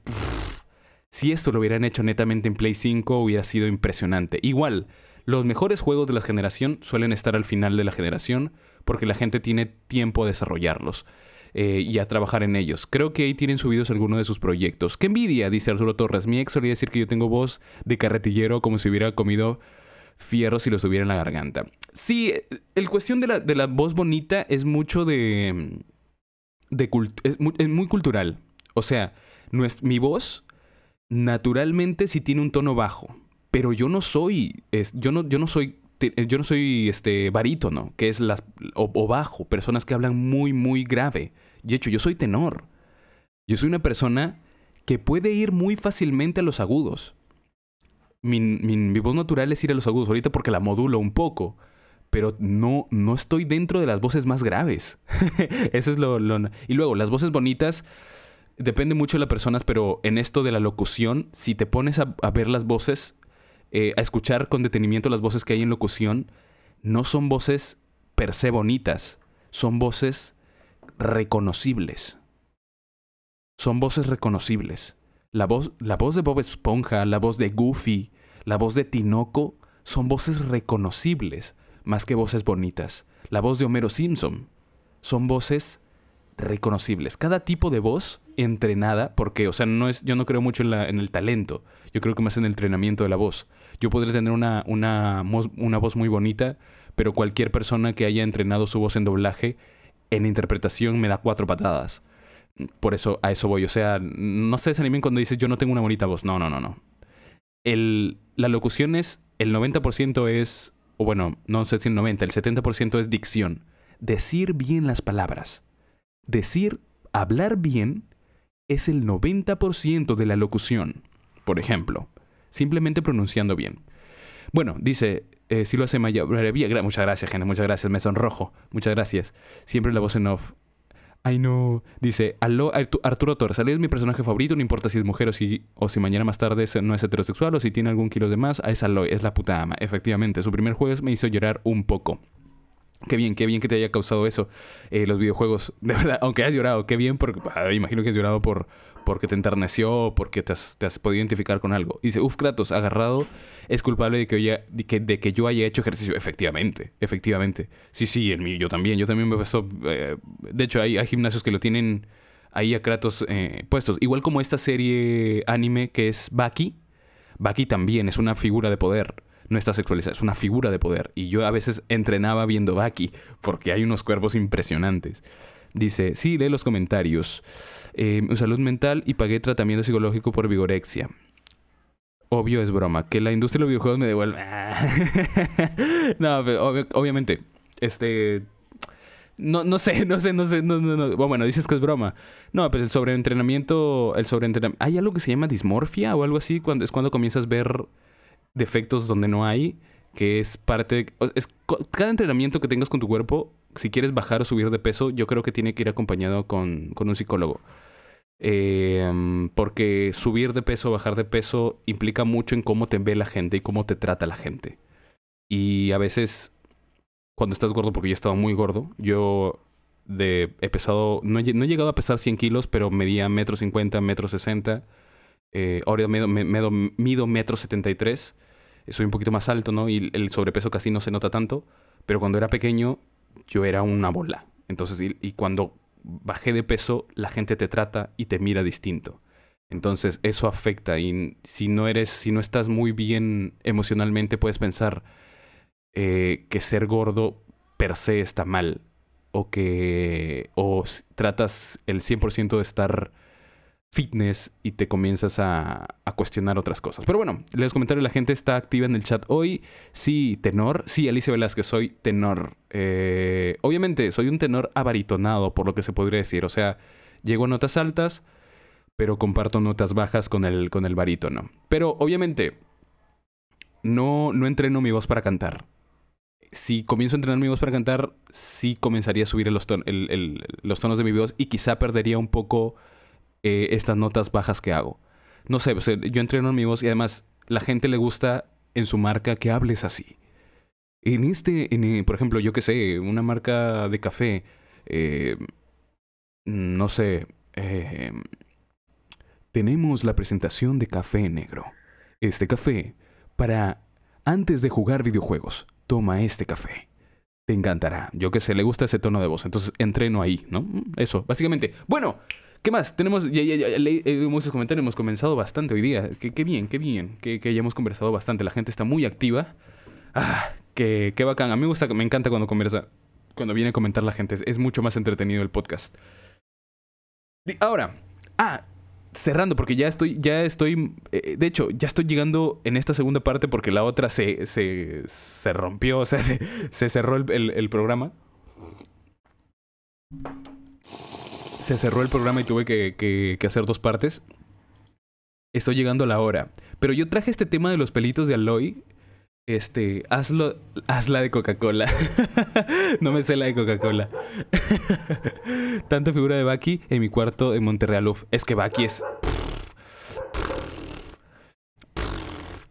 si esto lo hubieran hecho netamente en Play 5, hubiera sido impresionante. Igual, los mejores juegos de la generación suelen estar al final de la generación, porque la gente tiene tiempo a desarrollarlos. Eh, y a trabajar en ellos. Creo que ahí tienen subidos algunos de sus proyectos. ¡Qué envidia! Dice Arturo Torres. Mi ex solía decir que yo tengo voz de carretillero como si hubiera comido fierro si los hubiera en la garganta. Sí, el cuestión de la, de la voz bonita es mucho de... de es, muy, cultural. O sea, es, mi voz naturalmente sí tiene un tono bajo. Pero yo no soy... Es, yo, no, yo no soy yo no soy este barítono, que es las o, bajo, personas que hablan muy muy grave. De hecho, yo soy tenor. Yo soy una persona que puede ir muy fácilmente a los agudos mi, mi, voz natural es ir a los agudos ahorita porque la modulo un poco. Pero no, no estoy dentro de las voces más graves. Eso es lo, Y luego, las voces bonitas depende mucho de las personas, pero en esto de la locución, si te pones a, ver las voces, eh, a escuchar con detenimiento las voces que hay en locución, no son voces per se bonitas, son voces reconocibles. Son voces reconocibles. La voz, la voz de Bob Esponja, la voz de Goofy, la voz de Tinoco son voces reconocibles más que voces bonitas. La voz de Homero Simpson son voces reconocibles. Cada tipo de voz entrenada, porque, o sea, no es, yo no creo mucho en, la, en el talento, yo creo que más en el entrenamiento de la voz. Yo podría tener una, una, una voz muy bonita, pero cualquier persona que haya entrenado su voz en doblaje, en interpretación me da cuatro patadas. Por eso, a eso voy. O sea, no se desanimen cuando dices yo no tengo una bonita voz. No, no, no, no. El, la locución es, el 90% es, o bueno, no sé si el 90, el 70% es dicción. Decir bien las palabras. Decir, hablar bien es el 90% de la locución. Por ejemplo, simplemente pronunciando bien. Bueno, dice, eh, si lo hace Maya, muchas gracias, gente, muchas gracias, me sonrojo, muchas gracias. Siempre la voz en off. Ay, no. Dice, Aló, Arturo Torres, es mi personaje favorito, no importa si es mujer o si, o si mañana más tarde no es heterosexual o si tiene algún kilo de más, es Aloy, es la puta ama. Efectivamente, su primer juego me hizo llorar un poco. Qué bien, qué bien que te haya causado eso, eh, los videojuegos. De verdad, aunque hayas llorado, qué bien, porque ah, imagino que has llorado por, porque te enterneció, porque te has, podido identificar con algo. dice, uff, Kratos, agarrado, es culpable de que, que, de que yo haya hecho ejercicio. Efectivamente, efectivamente. Sí, sí, el, yo también, yo también me pasó. Eh, de hecho, hay, hay, gimnasios que lo tienen ahí a Kratos eh, puestos. Igual como esta serie anime que es Baki. Baki también es una figura de poder no está sexualizada, es una figura de poder. Y yo a veces entrenaba viendo Baki, porque hay unos cuerpos impresionantes. Dice, sí, lee los comentarios. Eh, salud mental y pagué tratamiento psicológico por vigorexia. Obvio es broma. Que la industria de los videojuegos me devuelve. no, obviamente. Este. No, no sé, no sé, no sé. No, no, Bueno, dices que es broma. No, pero el sobreentrenamiento. El sobreentrenamiento. ¿Hay algo que se llama dismorfia o algo así? Cuando, es cuando comienzas a ver defectos donde no hay, que es parte... es, cada entrenamiento que tengas con tu cuerpo, si quieres bajar o subir de peso, yo creo que tiene que ir acompañado con, con un psicólogo. Em, porque subir de peso, bajar de peso, implica mucho en cómo te ve la gente y cómo te trata la gente. Y a veces, cuando estás gordo, porque yo estaba muy gordo, yo he pesado, no he, no he llegado a pesar 100 kilos, pero medía metro cincuenta, metro sesenta eh, ahora mido, mido metro 73. Soy un poquito más alto, ¿no? Y el sobrepeso casi no se nota tanto. Pero cuando era pequeño, yo era una bola. Entonces, y, cuando bajé de peso, la gente te trata y te mira distinto. Entonces, eso afecta. Y si no eres, si no estás muy bien emocionalmente, puedes pensar eh, que ser gordo per se está mal. O que. O tratas el 100% de estar fitness y te comienzas a, cuestionar otras cosas. Pero bueno, les comentaré, la gente está activa en el chat hoy. Sí, tenor. Sí, Alicia Velázquez, soy tenor. Eh, obviamente, soy un tenor abaritonado, por lo que se podría decir. O sea, llego a notas altas, pero comparto notas bajas con el, con el barítono. Pero obviamente, no, no entreno mi voz para cantar. Si comienzo a entrenar mi voz para cantar, sí comenzaría a subir los, los tonos de mi voz y quizá perdería un poco eh, estas notas bajas que hago. No sé, yo entreno en mi y además la gente le gusta en su marca que hables así. En este, en, eh, por ejemplo, yo que sé, una marca de café, eh, no sé, tenemos la presentación de café negro. Este café, para antes de jugar videojuegos, toma este café. Te encantará. Yo que sé, le gusta ese tono de voz. Entonces entreno ahí, ¿no? Eso, básicamente. Bueno, ¿Qué más? Tenemos, ya, ya leí muchos comentarios, hemos comenzado bastante hoy día. Qué, bien, qué bien, que, que hayamos conversado bastante. La gente está muy activa. Ah, qué, qué bacán. A mí me gusta, me encanta cuando conversa, cuando viene a comentar la gente. Es mucho más entretenido el podcast. Ahora, ah, cerrando, porque ya estoy, ya estoy, eh, de hecho, ya estoy llegando en esta segunda parte porque la otra se, se, se rompió, o sea, se, se cerró el, el, el programa se cerró el programa y tuve que, hacer dos partes. Estoy llegando a la hora. Pero yo traje este tema de los pelitos de Aloy. Este, hazlo, hazla de Coca-Cola. no me sé la de Coca-Cola. Tanta figura de Baki en mi cuarto en Monterreal. es que Baki es.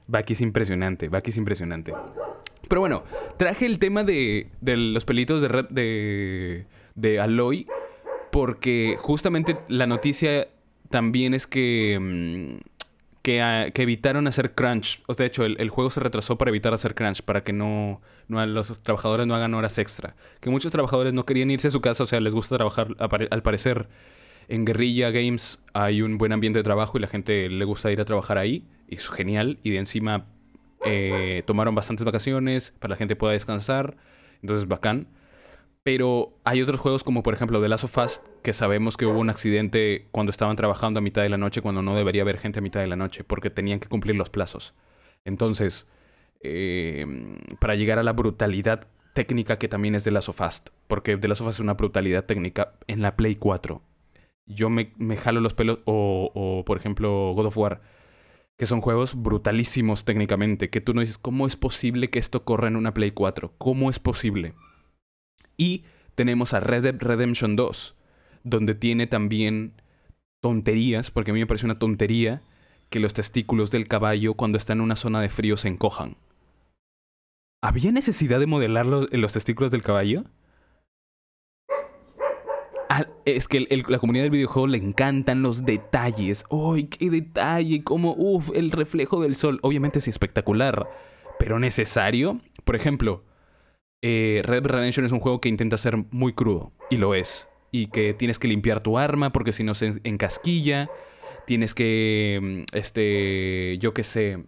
Baki es impresionante. Baki es impresionante. Pero bueno, traje el tema de, de los pelitos de, de, de Aloy Porque justamente la noticia también es que, que, que, evitaron hacer crunch. O de hecho, el, juego se retrasó para evitar hacer crunch, para que no, no, los trabajadores no hagan horas extra. Que muchos trabajadores no querían irse a su casa, o sea, les gusta trabajar, al parecer en Guerrilla Games hay un buen ambiente de trabajo y la gente le gusta ir a trabajar ahí. Y es genial. Y de encima eh, tomaron bastantes vacaciones para que la gente pueda descansar. Entonces, bacán. Pero hay otros juegos como por ejemplo The Last of Us que sabemos que hubo un accidente cuando estaban trabajando a mitad de la noche cuando no debería haber gente a mitad de la noche porque tenían que cumplir los plazos. Entonces, eh, para llegar a la brutalidad técnica que también es The Last of Us, porque The Last of Us es una brutalidad técnica en la Play 4. Yo me, me jalo los pelos o, o por ejemplo God of War que son juegos brutalísimos técnicamente, que tú no dices, ¿cómo es posible que esto corra en una Play 4? ¿Cómo es posible? Y tenemos a Red Redemption 2, donde tiene también tonterías, porque a mí me parece una tontería que los testículos del caballo cuando está en una zona de frío se encojan. ¿Había necesidad de modelar los, los testículos del caballo? Ah, es que la comunidad del videojuego le encantan los detalles. ¡Uy, qué detalle! Como, uff, el reflejo del sol. Obviamente es espectacular, pero necesario. Por ejemplo, eh, Red Dead Redemption es un juego que intenta ser muy crudo, y lo es. Y que tienes que limpiar tu arma porque si no se encasquilla. Tienes que, mm, este, yo qué sé,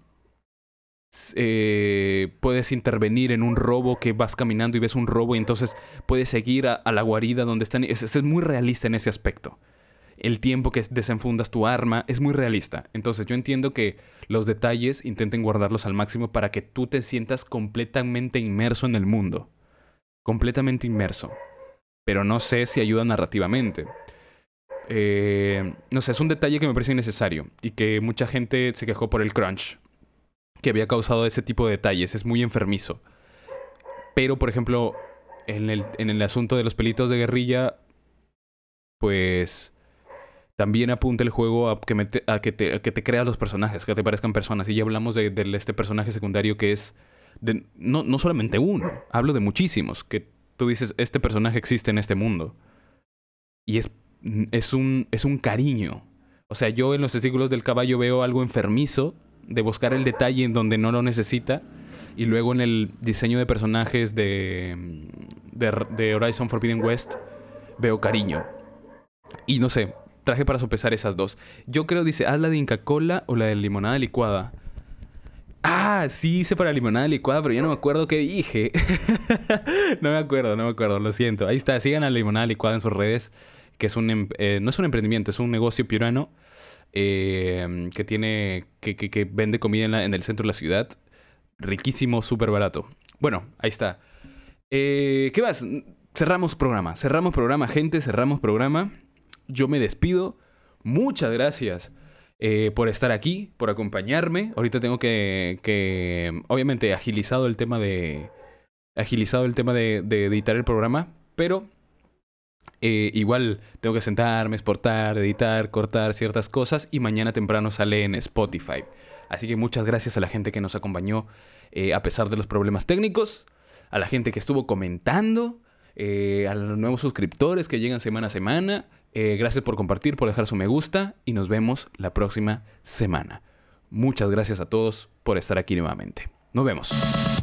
eh, puedes intervenir en un robo que vas caminando y ves un robo y entonces puedes seguir a, la guarida donde están. Es, es, muy realista en ese aspecto. El tiempo que desenfundas tu arma es muy realista. Entonces yo entiendo que los detalles intenten guardarlos al máximo para que tú te sientas completamente inmerso en el mundo. Completamente inmerso. Pero no sé si ayuda narrativamente. Eh, no sé, es un detalle que me parece innecesario y que mucha gente se quejó por el crunch que había causado ese tipo de detalles. Es muy enfermizo. Pero, por ejemplo, en el, en el asunto de los pelitos de guerrilla, pues también apunta el juego a que, te, creas los personajes, que te parezcan personas. Y ya hablamos de, este personaje secundario que es de, no, no solamente uno, hablo de muchísimos, que tú dices, este personaje existe en este mundo. Y es, es, un, es un cariño. O sea, yo en los testículos del caballo veo algo enfermizo de buscar el detalle en donde no lo necesita. Y luego en el diseño de personajes de, de, Horizon Forbidden West veo cariño. Y no sé, traje para sopesar esas dos. Yo creo, dice, haz la de Inca Cola o la de limonada licuada. Ah, sí hice para limonada licuada, pero ya no me acuerdo qué dije. no me acuerdo, no me acuerdo, lo siento. Ahí está, sigan a la limonada licuada en sus redes, que es un, em, eh, no es un emprendimiento, es un negocio piurano eh, que tiene, que, que, vende comida en, en, el centro de la ciudad. Riquísimo, súper barato. Bueno, ahí está. Eh, ¿Qué más? Cerramos programa, cerramos programa, gente, cerramos programa. Yo me despido. Muchas gracias eh, por estar aquí, por acompañarme. Ahorita tengo que, que, obviamente, agilizado el tema de, agilizado el tema de, editar el programa, pero eh, igual tengo que sentarme, exportar, editar, cortar ciertas cosas y mañana temprano sale en Spotify. Así que muchas gracias a la gente que nos acompañó eh, a pesar de los problemas técnicos, a la gente que estuvo comentando, a los nuevos suscriptores que llegan semana a semana. Gracias por compartir, por dejar su me gusta y nos vemos la próxima semana. Muchas gracias a todos por estar aquí nuevamente. Nos vemos.